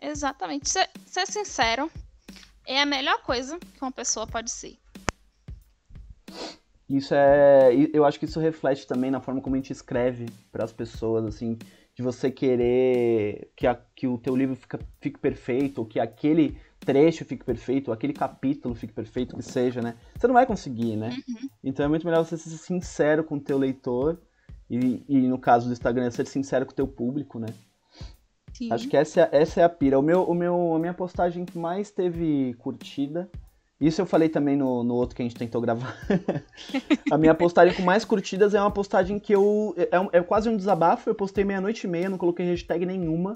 Exatamente. Ser, ser sincero é a melhor coisa que uma pessoa pode ser. Isso é. Eu acho que isso reflete também na forma como a gente escreve para as pessoas, assim de você querer que, a, que o teu livro fica, fique perfeito, ou que aquele trecho fique perfeito, ou aquele capítulo fique perfeito, que seja, né? Você não vai conseguir, né? Uhum. Então é muito melhor você ser sincero com o teu leitor, e, e no caso do Instagram, ser sincero com o teu público, né? Sim. Acho que essa, é, essa é a pira. O meu, o meu, a minha postagem que mais teve curtida isso eu falei também no, no outro que a gente tentou gravar. [LAUGHS] a minha postagem com mais curtidas é uma postagem que eu. É, é quase um desabafo. Eu postei meia-noite e meia, não coloquei hashtag nenhuma.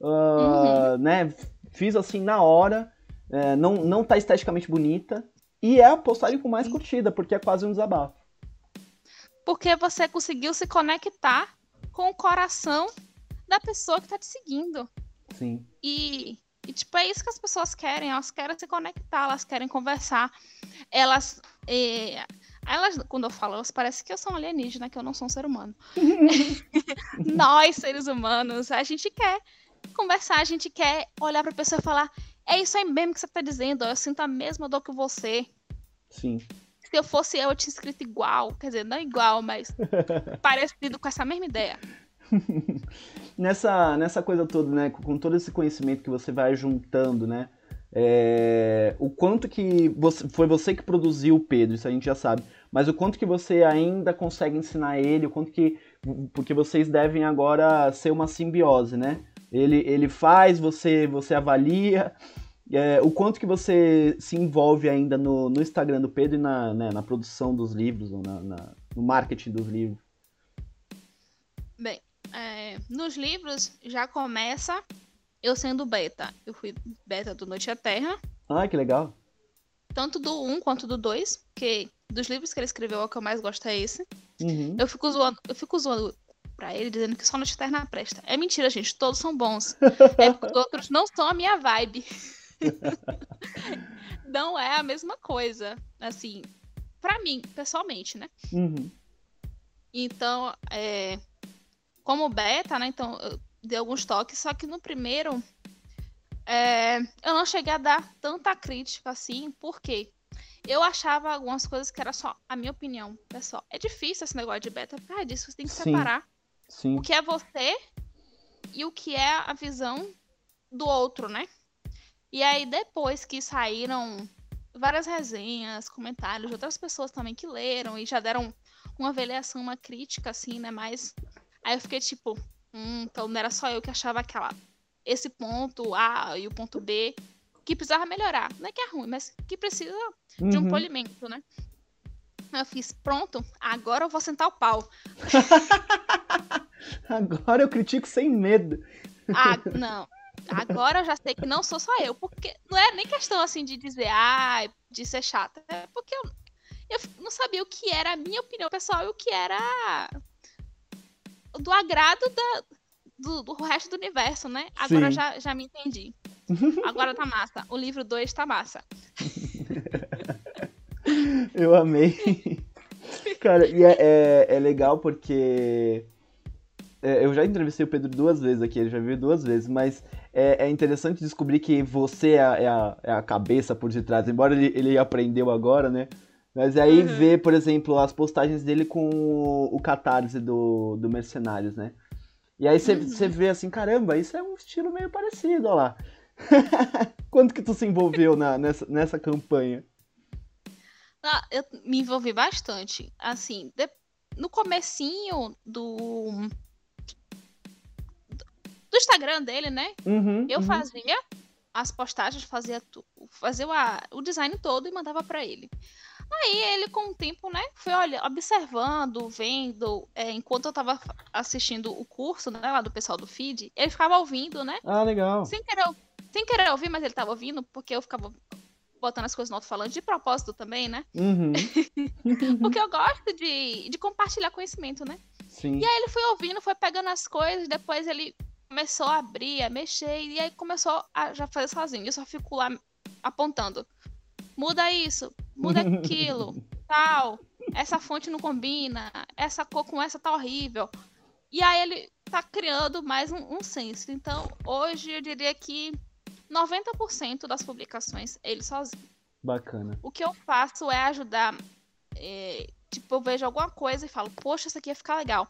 Uh, uhum. né? Fiz assim na hora. É, não, não tá esteticamente bonita. E é a postagem com mais curtida, porque é quase um desabafo. Porque você conseguiu se conectar com o coração da pessoa que tá te seguindo. Sim. E e, tipo, é isso que as pessoas querem. Elas querem se conectar, elas querem conversar. Elas. Eh, elas, quando eu falo, elas parecem que eu sou um alienígena, que eu não sou um ser humano. [LAUGHS] Nós, seres humanos, a gente quer conversar, a gente quer olhar pra pessoa e falar: é isso aí mesmo que você tá dizendo, eu sinto a mesma dor que você. Sim. Se eu fosse eu, eu tinha escrito igual. Quer dizer, não igual, mas [LAUGHS] parecido com essa mesma ideia. [LAUGHS] nessa, nessa coisa toda, né? Com todo esse conhecimento que você vai juntando, né? É, o quanto que você, foi você que produziu o Pedro, isso a gente já sabe, mas o quanto que você ainda consegue ensinar ele, o quanto que. Porque vocês devem agora ser uma simbiose, né? Ele, ele faz, você, você avalia. É, o quanto que você se envolve ainda no, no Instagram do Pedro e na, né, na produção dos livros, ou na, na, no marketing dos livros? É, nos livros já começa eu sendo beta. Eu fui beta do Noite à Terra. Ah, que legal. Tanto do 1 quanto do 2, porque dos livros que ele escreveu, o que eu mais gosto é esse. Uhum. Eu fico zoando, eu fico zoando pra ele, dizendo que só Noite Eterna presta. É mentira, gente, todos são bons. [LAUGHS] é porque os outros não são a minha vibe. [LAUGHS] não é a mesma coisa, assim, para mim, pessoalmente, né? Uhum. Então, é, como beta, né? Então eu dei alguns toques, só que no primeiro é, eu não cheguei a dar tanta crítica assim, porque eu achava algumas coisas que era só a minha opinião, pessoal. É difícil esse negócio de beta, por causa disso você tem que Sim. separar Sim. o que é você e o que é a visão do outro, né? E aí depois que saíram várias resenhas, comentários de outras pessoas também que leram e já deram uma avaliação, uma crítica assim, né, mais Aí eu fiquei tipo, hum, então não era só eu que achava aquela esse ponto A e o ponto B que precisava melhorar. Não é que é ruim, mas que precisa uhum. de um uhum. polimento, né? Eu fiz, pronto, agora eu vou sentar o pau. [LAUGHS] agora eu critico sem medo. Ah, não. Agora eu já sei que não sou só eu, porque não é nem questão assim de dizer, ah, de ser chata. É porque eu, eu não sabia o que era a minha opinião pessoal e o que era do agrado da, do, do resto do universo, né? Agora já, já me entendi. [LAUGHS] Agora tá massa. O livro 2 tá massa. [LAUGHS] Eu amei. Cara, e é, é, é legal porque. É, eu já entrevistei o Pedro duas vezes aqui, ele já viu duas vezes, mas é, é interessante descobrir que você é a, é a, é a, cabeça por detrás, embora ele, ele aprendeu agora, né? Mas aí uhum. ver, por exemplo, as postagens dele com o, o catarse do, do Mercenários, né? E aí você uhum. vê assim, caramba, isso é um estilo meio parecido, olha lá. [LAUGHS] Quanto que tu se envolveu na, nessa, nessa campanha? Ah, eu me envolvi bastante. Assim, de, no comecinho do, do Instagram dele, né? Uhum, eu uhum. fazia as postagens, fazia, fazia o, o design todo e mandava para ele. Aí ele, com o tempo, né, foi olha, observando, vendo, é, enquanto eu tava assistindo o curso, né, lá do pessoal do feed, ele ficava ouvindo, né? Ah, legal. Sem querer, sem querer ouvir, mas ele tava ouvindo, porque eu ficava botando as coisas no alto-falante de propósito também, né? Uhum. [LAUGHS] porque eu gosto de, de compartilhar conhecimento, né? Sim. E aí ele foi ouvindo, foi pegando as coisas, depois ele começou a abrir, a mexer, e aí começou a já fazer sozinho. Eu só fico lá apontando. Muda isso, muda aquilo, [LAUGHS] tal. Essa fonte não combina, essa cor com essa tá horrível. E aí ele tá criando mais um, um senso. Então, hoje eu diria que 90% das publicações ele sozinho. Bacana. O que eu faço é ajudar. É, tipo, eu vejo alguma coisa e falo, poxa, isso aqui ia ficar legal.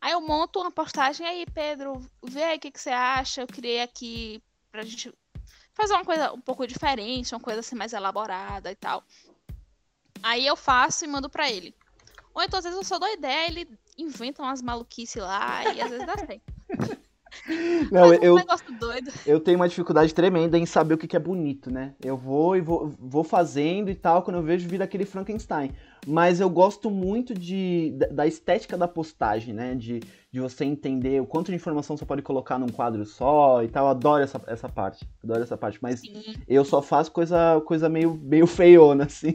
Aí eu monto uma postagem, aí, Pedro, vê aí o que, que você acha. Eu criei aqui pra gente fazer uma coisa um pouco diferente, uma coisa assim mais elaborada e tal. Aí eu faço e mando para ele. Ou então, às vezes eu só dou ideia, ele inventa umas maluquices lá e às vezes dá [LAUGHS] certo. Não, eu, um eu tenho uma dificuldade tremenda em saber o que, que é bonito, né? Eu vou e vou, vou fazendo e tal, quando eu vejo vir aquele Frankenstein. Mas eu gosto muito de, da estética da postagem, né? De, de você entender o quanto de informação você pode colocar num quadro só e tal. Eu adoro essa, essa parte. Adoro essa parte. Mas Sim. eu só faço coisa, coisa meio, meio feiona, assim.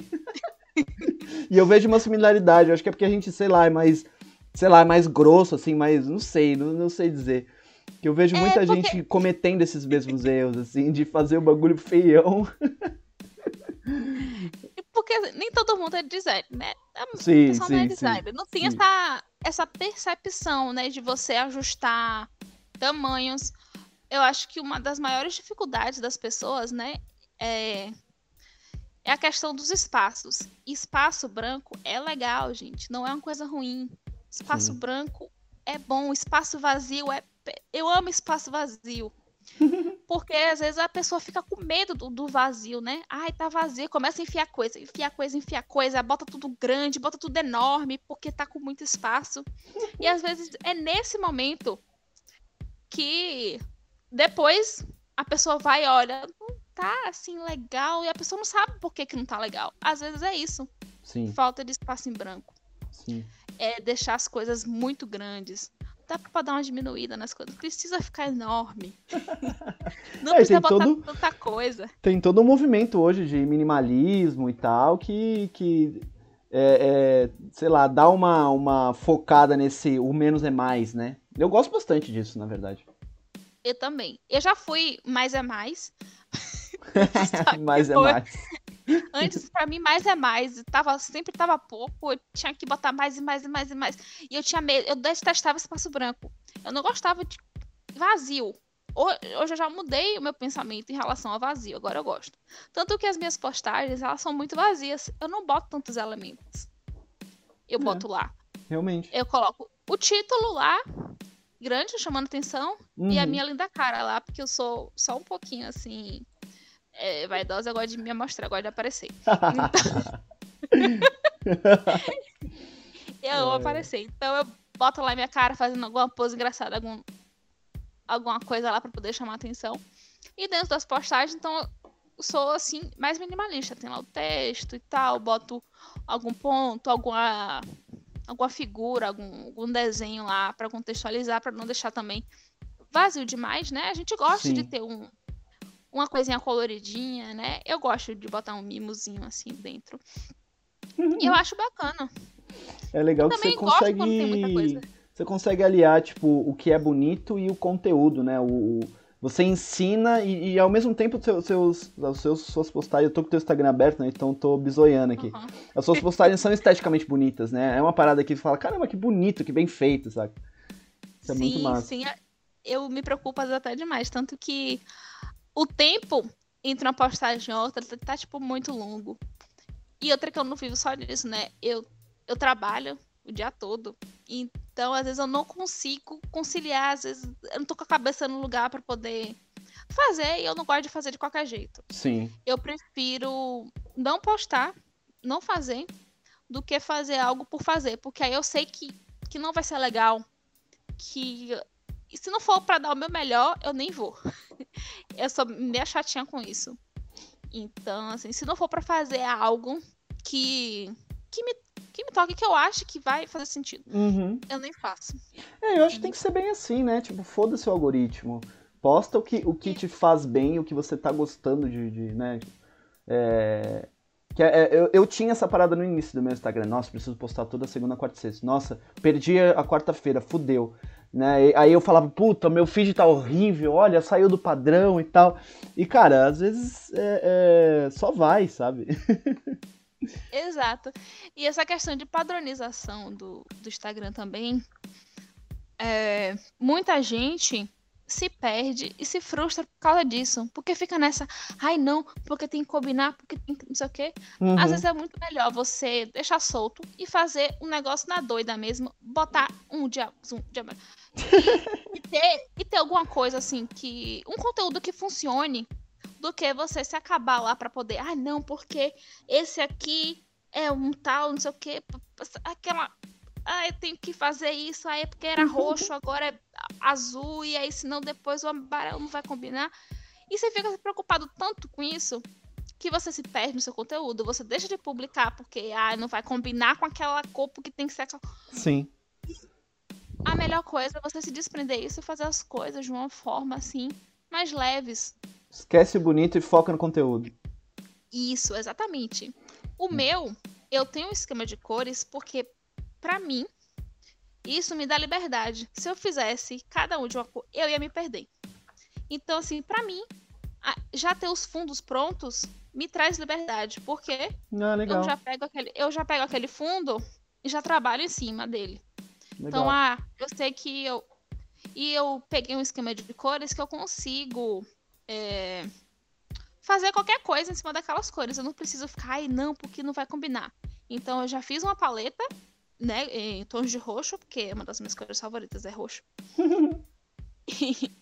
[LAUGHS] e eu vejo uma similaridade. Eu acho que é porque a gente, sei lá, é mais. Sei lá, é mais grosso, assim, mas não sei, não, não sei dizer. Que eu vejo é muita porque... gente cometendo esses mesmos erros, assim, de fazer o bagulho feião. [LAUGHS] Porque nem todo mundo é designer, né? A sim, pessoa sim, não é designer. Sim, não tem sim. essa, essa percepção, né, de você ajustar tamanhos. Eu acho que uma das maiores dificuldades das pessoas, né, é, é a questão dos espaços. Espaço branco é legal, gente. Não é uma coisa ruim. Espaço branco é bom. Espaço vazio é eu amo espaço vazio. [LAUGHS] Porque às vezes a pessoa fica com medo do, do, vazio, né? Ai, tá vazio, começa a enfiar coisa, enfiar coisa, enfiar coisa, bota tudo grande, bota tudo enorme, porque tá com muito espaço. E às vezes é nesse momento que depois a pessoa vai e olha, não tá assim legal, e a pessoa não sabe por que, que não tá legal. Às vezes é isso. Sim. Falta de espaço em branco. Sim. É deixar as coisas muito grandes dá pra dar uma diminuída nas coisas. Não precisa ficar enorme. [LAUGHS] Não é, precisa botar todo, tanta coisa. Tem todo um movimento hoje de minimalismo e tal que, que é, é, sei lá, dá uma, uma focada nesse o menos é mais, né? Eu gosto bastante disso, na verdade. Eu também. Eu já fui mais é mais. [LAUGHS] [LAUGHS] mais é mais. Antes, para mim, mais é mais. Tava, sempre tava pouco, eu tinha que botar mais e mais e mais e mais. E eu tinha medo, eu detestava espaço branco. Eu não gostava de vazio. Hoje eu já mudei o meu pensamento em relação ao vazio, agora eu gosto. Tanto que as minhas postagens, elas são muito vazias. Eu não boto tantos elementos. Eu é, boto lá. Realmente. Eu coloco o título lá, grande, chamando atenção, uhum. e a uhum. minha linda cara lá, porque eu sou só um pouquinho assim é, vaidosa, eu gosto de me amostrar, gosto de aparecer. Então... [LAUGHS] eu amo aparecer. Então eu boto lá minha cara fazendo alguma pose engraçada, algum alguma coisa lá para poder chamar atenção. E dentro das postagens, então, sou assim, mais minimalista. Tem lá o texto e tal, boto algum ponto, alguma alguma figura, algum, algum desenho lá para contextualizar, para não deixar também vazio demais, né? A gente gosta Sim. de ter um, uma coisinha coloridinha, né? Eu gosto de botar um mimozinho assim dentro. Uhum. E eu acho bacana. É legal que você consegue. Você consegue aliar, tipo, o que é bonito e o conteúdo, né? O, você ensina e, e, ao mesmo tempo seus, seus, seus, suas postagens. Eu tô com o teu Instagram aberto, né? Então tô bisoiando aqui. Uhum. As suas postagens são esteticamente bonitas, né? É uma parada que fala, caramba, que bonito, que bem feito, sabe? Isso é sim, muito massa. Sim, eu me preocupo até demais. Tanto que o tempo entre uma postagem e outra tá, tá, tipo, muito longo. E outra que eu não vivo só disso, né? Eu, eu trabalho o dia todo. Então, às vezes, eu não consigo conciliar. Às vezes, eu não tô com a cabeça no lugar para poder fazer. E eu não gosto de fazer de qualquer jeito. Sim. Eu prefiro não postar, não fazer, do que fazer algo por fazer. Porque aí eu sei que, que não vai ser legal. Que e se não for para dar o meu melhor, eu nem vou. [LAUGHS] eu sou meio chatinha com isso. Então, assim, se não for para fazer algo que que me que me toque que eu acho que vai fazer sentido, uhum. eu nem faço. É, eu acho que tem que ser bem assim, né? Tipo, foda-se o algoritmo. Posta o que, o que te faz bem, o que você tá gostando de, de né? É, que é, é, eu, eu tinha essa parada no início do meu Instagram. Nossa, preciso postar toda segunda, quarta e sexta. Nossa, perdi a quarta-feira, fudeu. Né? E, aí eu falava, puta, meu feed tá horrível, olha, saiu do padrão e tal. E, cara, às vezes é, é, só vai, sabe? [LAUGHS] Exato. E essa questão de padronização do, do Instagram também, é, muita gente se perde e se frustra por causa disso. Porque fica nessa, ai não, porque tem que combinar, porque tem que não sei o quê. Uhum. Às vezes é muito melhor você deixar solto e fazer um negócio na doida mesmo, botar um dia, um dia e, e, ter, e ter alguma coisa assim que. Um conteúdo que funcione do que você se acabar lá para poder. Ai não, porque esse aqui é um tal, não sei o quê. Aquela ah, eu tenho que fazer isso, aí é porque era roxo, agora é azul, e aí senão depois o amarelo não vai combinar. E você fica preocupado tanto com isso que você se perde no seu conteúdo. Você deixa de publicar porque ah, não vai combinar com aquela cor que tem que ser. Sim. A melhor coisa é você se desprender disso e fazer as coisas de uma forma assim, mais leves. Esquece o bonito e foca no conteúdo. Isso, exatamente. O meu, eu tenho um esquema de cores porque para mim, isso me dá liberdade. Se eu fizesse cada um de uma cor, eu ia me perder. Então, assim, para mim, já ter os fundos prontos me traz liberdade, porque ah, eu já pego aquele, eu já pego aquele fundo e já trabalho em cima dele. Legal. Então, ah, eu sei que eu e eu peguei um esquema de cores que eu consigo é, fazer qualquer coisa em cima daquelas cores. Eu não preciso ficar, ai, não, porque não vai combinar. Então, eu já fiz uma paleta né, em tons de roxo, porque uma das minhas cores favoritas é roxo. [LAUGHS]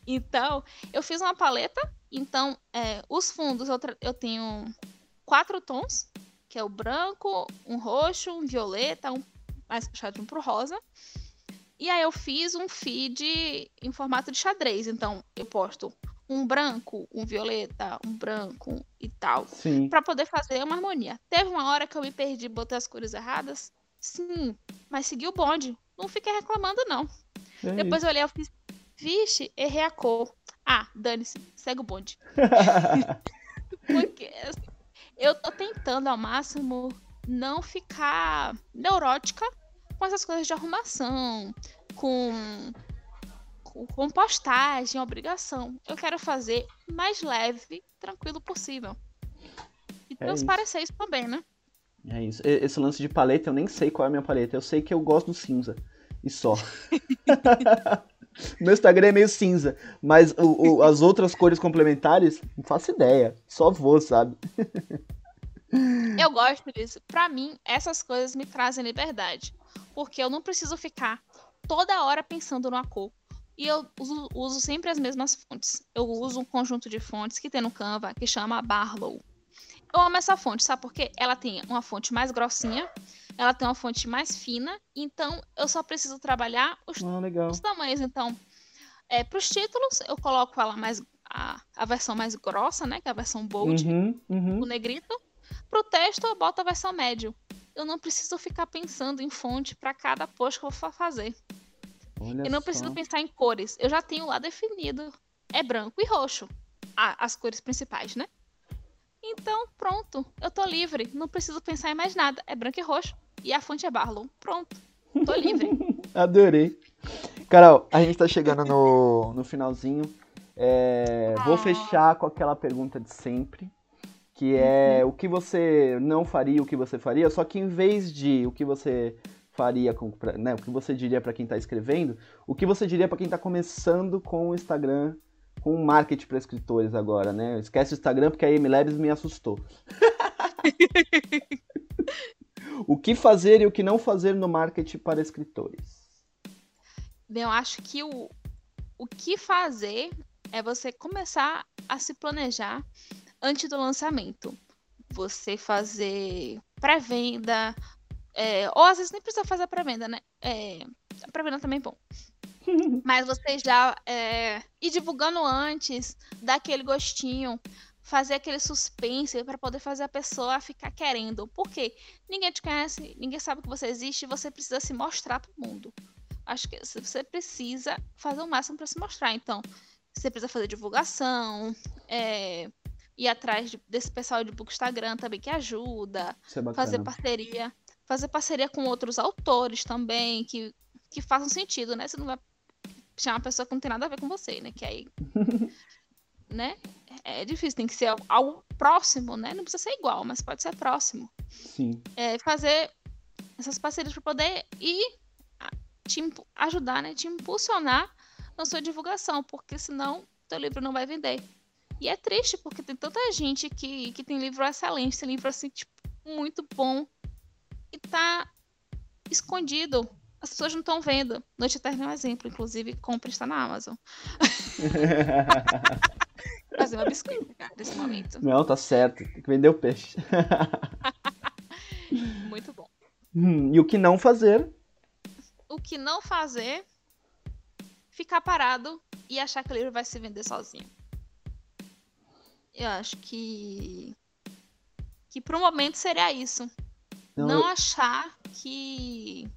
então, eu fiz uma paleta. Então, é, os fundos eu, eu tenho quatro tons, que é o branco, um roxo, um violeta, um mais puxado um pro rosa. E aí eu fiz um feed em formato de xadrez. Então, eu posto um branco, um violeta, um branco e tal. para poder fazer uma harmonia. Teve uma hora que eu me perdi, botei as cores erradas. Sim, mas segui o bonde. Não fiquei reclamando, não. É Depois isso. eu olhei e fiz, vixe, errei a cor. Ah, dane-se, segue o bonde. [LAUGHS] Porque assim, eu tô tentando ao máximo não ficar neurótica com essas coisas de arrumação, com, com, postagem, obrigação. Eu quero fazer mais leve, tranquilo possível. E é transparecer isso. isso também, né? É isso. Esse lance de paleta, eu nem sei qual é a minha paleta. Eu sei que eu gosto do cinza. E só. [LAUGHS] Meu Instagram é meio cinza. Mas o, o, as outras cores complementares, não faço ideia. Só vou, sabe? eu gosto disso. Pra mim, essas coisas me trazem liberdade. Porque eu não preciso ficar toda hora pensando numa cor. E eu uso, uso sempre as mesmas fontes. Eu uso um conjunto de fontes que tem no Canva que chama Barlow. Eu amo essa fonte, sabe por quê? Ela tem uma fonte mais grossinha, ela tem uma fonte mais fina, então eu só preciso trabalhar os, ah, os tamanhos. Então, É, para os títulos, eu coloco ela mais a, a versão mais grossa, né? Que é a versão bold, uhum, uhum. o negrito. Pro texto, eu boto a versão médio. Eu não preciso ficar pensando em fonte para cada post que eu vou fazer. Olha eu não só. preciso pensar em cores. Eu já tenho lá definido. É branco e roxo. as cores principais, né? Então, pronto. Eu tô livre. Não preciso pensar em mais nada. É branco e roxo. E a fonte é Barlow. Pronto. Tô livre. [LAUGHS] Adorei. Carol, a gente tá chegando no, no finalzinho. É, Vou Ah. fechar com aquela pergunta de sempre. Que é o que você não faria, o que você faria. Só que em vez de o que você faria, com, né, o que você diria pra quem tá escrevendo, o que você diria pra quem tá começando com o Instagram, com o marketing para escritores agora, né? Esquece o Instagram porque a Amy Labs me assustou. [LAUGHS] o que fazer e o que não fazer no marketing para escritores? Bem, eu acho que o, o que fazer é você começar a se planejar antes do lançamento. Você fazer pré-venda, é, ou às vezes nem precisa fazer pré-venda, né? É, a pré-venda também é bom. Mas você já é, ir divulgando antes, dar aquele gostinho, fazer aquele suspense para poder fazer a pessoa ficar querendo. Por quê? Ninguém te conhece, ninguém sabe que você existe e você precisa se mostrar para o mundo. Acho que você precisa fazer o máximo para se mostrar. Então, você precisa fazer divulgação, é, ir atrás de- desse pessoal de book Instagram também que ajuda, é fazer parceria, fazer parceria com outros autores também que, que façam sentido, né? Você não vai chamar uma pessoa que não tem nada a ver com você, né? Que aí, [LAUGHS] né? É difícil, tem que ser algo, próximo, né? Não precisa ser igual, mas pode ser próximo. Sim. É, fazer essas parcerias para poder ir te ajudar, né? Te impulsionar na sua divulgação, porque senão teu livro não vai vender. E é triste, porque tem tanta gente que, que tem livro excelente, tem livro assim, tipo, muito bom, e tá escondido. As pessoas não estão vendo. Noite Eterna é um exemplo, inclusive, compra está na Amazon. [LAUGHS] Fazer uma biscoito, cara, nesse momento. Não, tá certo. Tem que vender o peixe. [LAUGHS] Muito bom. Hum, e o que não fazer? o que não fazer, ficar parado e achar que o livro vai se vender sozinho. Eu acho que que pro momento seria isso. Não, Não, eu- achar que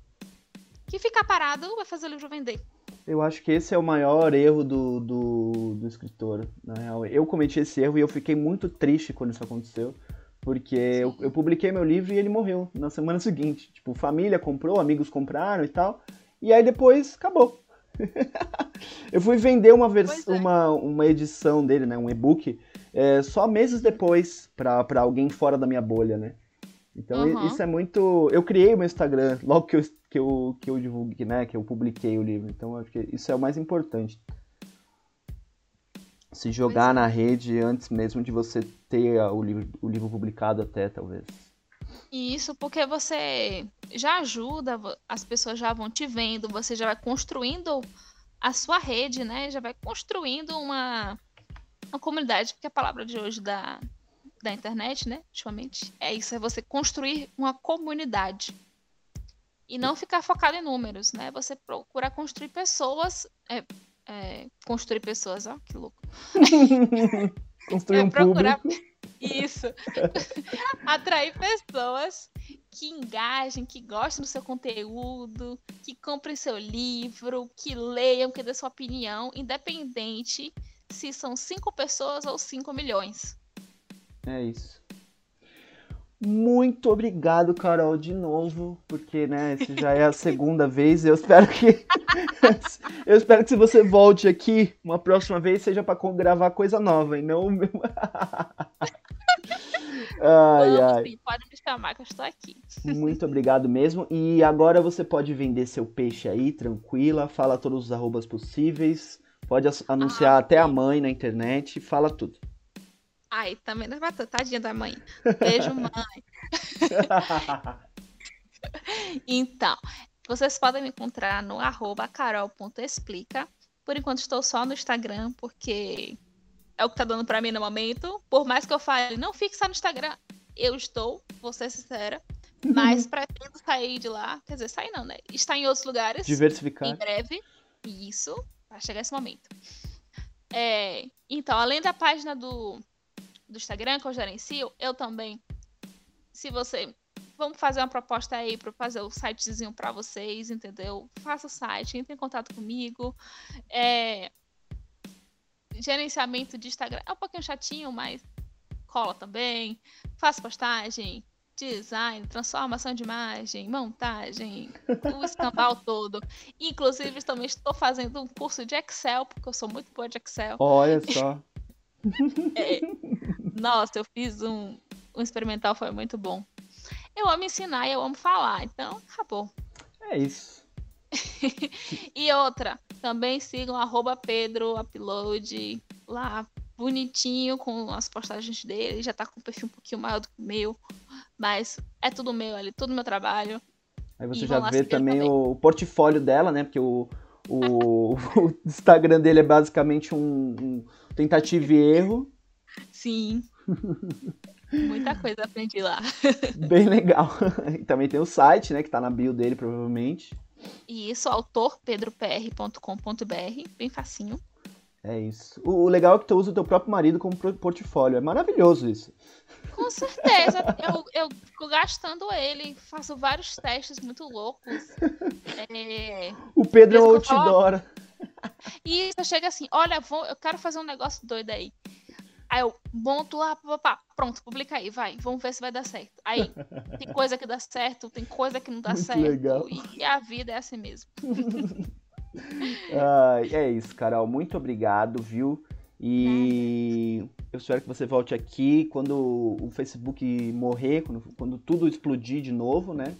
que ficar parado vai fazer o livro vender. Eu acho que esse é o maior erro do, do, do escritor, na real. Eu cometi esse erro e eu fiquei muito triste quando isso aconteceu. Porque eu, eu publiquei meu livro e ele morreu na semana [LAUGHS] seguinte. Tipo, família comprou, amigos compraram e tal. E aí depois acabou. [LAUGHS] eu fui vender uma, vers é. uma, uma edição dele, né? Um e-book, é, só meses depois pra, pra alguém fora da minha bolha, né? Então Uhum. isso é muito. Eu criei o meu Instagram logo que eu, que eu, que eu divulguei, né? Que eu publiquei o livro. Então acho que isso é o mais importante. Se jogar é. na rede antes mesmo de você ter o livro, o livro publicado até, talvez. Isso porque você já ajuda, as pessoas já vão te vendo, você já vai construindo a sua rede, né? Já vai construindo uma, uma comunidade, porque a palavra de hoje da, da internet, né? Ultimamente, é isso, é você construir uma comunidade. E não ficar focado em números, né? Você procurar construir pessoas. é, é, construir pessoas, ó, que louco. [LAUGHS] Construir É um procurar- público. Isso. [LAUGHS] Atrair pessoas que engajem, que gostem do seu conteúdo, que comprem seu livro, que leiam, que dê sua opinião, independente se são cinco pessoas ou cinco milhões. É isso. Muito obrigado, Carol, de novo, porque, né, esse já é a segunda vez. Eu espero que [LAUGHS] eu espero que se você volte aqui uma próxima vez seja para gravar coisa nova e não [LAUGHS] Ai, Vamos ai. sim, pode me chamar que eu estou aqui. Muito obrigado mesmo. E agora você pode vender seu peixe aí, tranquila. Fala todos os arrobas possíveis. Pode anunciar Ah, até a mãe na internet. Fala tudo. Ai, também não bateu, tadinha da mãe. Beijo, mãe. [LAUGHS] Então, vocês podem me encontrar no arroba carol.explica. Por enquanto estou só no Instagram, porque é o que tá dando pra mim no momento. Por mais que eu fale, não fique só no Instagram, eu estou, vou ser sincera. Mas pretendo sair de lá. Quer dizer, sair não, né? Estar em outros lugares. Diversificar. Em breve. Isso. Vai chegar esse momento. É, então, além da página do, do Instagram que eu gerencio, eu também. Se você. Vamos fazer uma proposta aí para fazer o sitezinho para vocês, entendeu? Faça o site, entre em contato comigo. É, gerenciamento de Instagram é um pouquinho chatinho, mas cola também. Faço postagem, design, transformação de imagem, montagem, o escambau [LAUGHS] todo. Inclusive, também estou fazendo um curso de Excel, porque eu sou muito boa de Excel. Olha só. é, nossa, eu fiz um, um experimental, foi muito bom. Eu amo ensinar e eu amo falar, então acabou. É isso. [LAUGHS] e outra, também sigam arroba Pedro Upload lá, bonitinho, com as postagens dele. Já tá com um perfil um pouquinho maior do que o meu. Mas é tudo meu ali, tudo meu trabalho. Aí você já vê também, também, o portfólio dela, né? Porque o, o, [LAUGHS] o Instagram dele é basicamente um, um tentativa e erro. Sim. Muita coisa aprendi lá. [LAUGHS] Bem legal. E também tem o site, né? Que tá na bio dele, provavelmente. E isso, autorpedropr.com.br, bem facinho. É isso. O legal é que tu usa o teu próprio marido como portfólio. É maravilhoso isso. Com certeza. eu, eu fico gastando ele, faço vários testes muito loucos. É... O Pedro é um outdoor. E isso chega assim, olha, vou, eu quero fazer um negócio doido aí. Aí eu monto lá, pá, pronto, publica aí, vai, vamos ver se vai dar certo. Aí, tem coisa que dá certo, tem coisa que não dá [LAUGHS] Muito certo. Legal. E a vida é assim mesmo. [LAUGHS] ah, é isso, Carol. Muito obrigado, viu? E eu espero que você volte aqui quando o Facebook morrer, quando, quando tudo explodir de novo, né?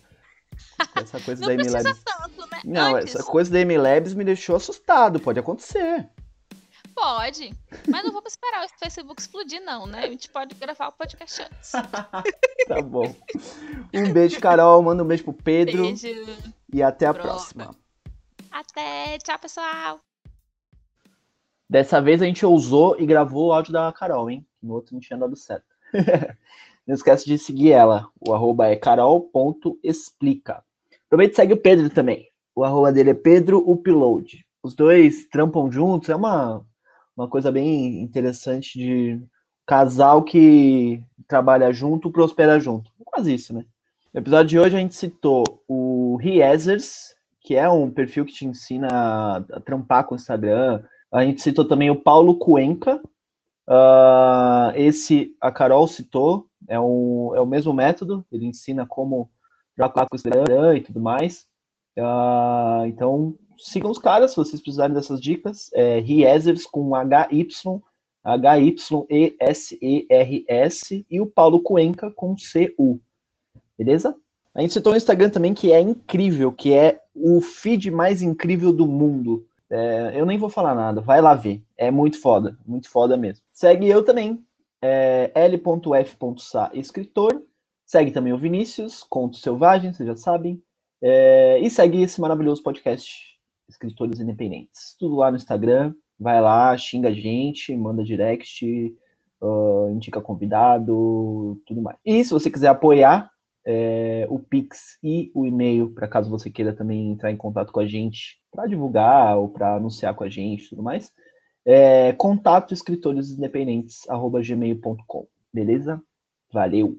Essa coisa da MLabs. Tanto, né? Não, Antes. essa coisa da MLabs me deixou assustado. Pode acontecer. Pode. Mas não vamos esperar o Facebook explodir, não, né? A gente pode gravar o podcast antes. [LAUGHS] tá bom. Um beijo, Carol. Manda um beijo pro Pedro. Beijo. E até a Pronto. próxima. Até. Tchau, pessoal. Dessa vez a gente ousou e gravou o áudio da Carol, hein? No outro não tinha dado certo. [LAUGHS] não esquece de seguir ela. O arroba é carol.explica. Aproveita e segue o Pedro também. O arroba dele é Pedro Upload. Os dois trampam juntos. É uma uma coisa bem interessante de casal que trabalha junto, prospera junto. Quase isso, né? No episódio de hoje a gente citou o Riezers, que é um perfil que te ensina a trampar com o Instagram. A gente citou também o Paulo Cuenca. Uh, esse a Carol citou, é, um, é o mesmo método, ele ensina como trabalhar com o Instagram e tudo mais. Uh, então, sigam os caras se vocês precisarem dessas dicas. É com H-Y, H-Y-E-S-E-R-S e o Paulo Cuenca com C-U. Beleza? A gente citou o Instagram também, que é incrível, que é o feed mais incrível do mundo. É, eu nem vou falar nada, vai lá ver. É muito foda, muito foda mesmo. Segue eu também, é, L.F.Sa, escritor. Segue também o Vinícius, Contos Selvagens, vocês já sabem. É, e segue esse maravilhoso podcast escritores independentes. Tudo lá no Instagram. Vai lá, xinga a gente, manda direct, uh, indica convidado, tudo mais. E se você quiser apoiar é, o Pix e o e-mail, para caso você queira também entrar em contato com a gente para divulgar ou para anunciar com a gente tudo mais, é contato escritores independentes, gmail.com. Beleza? Valeu!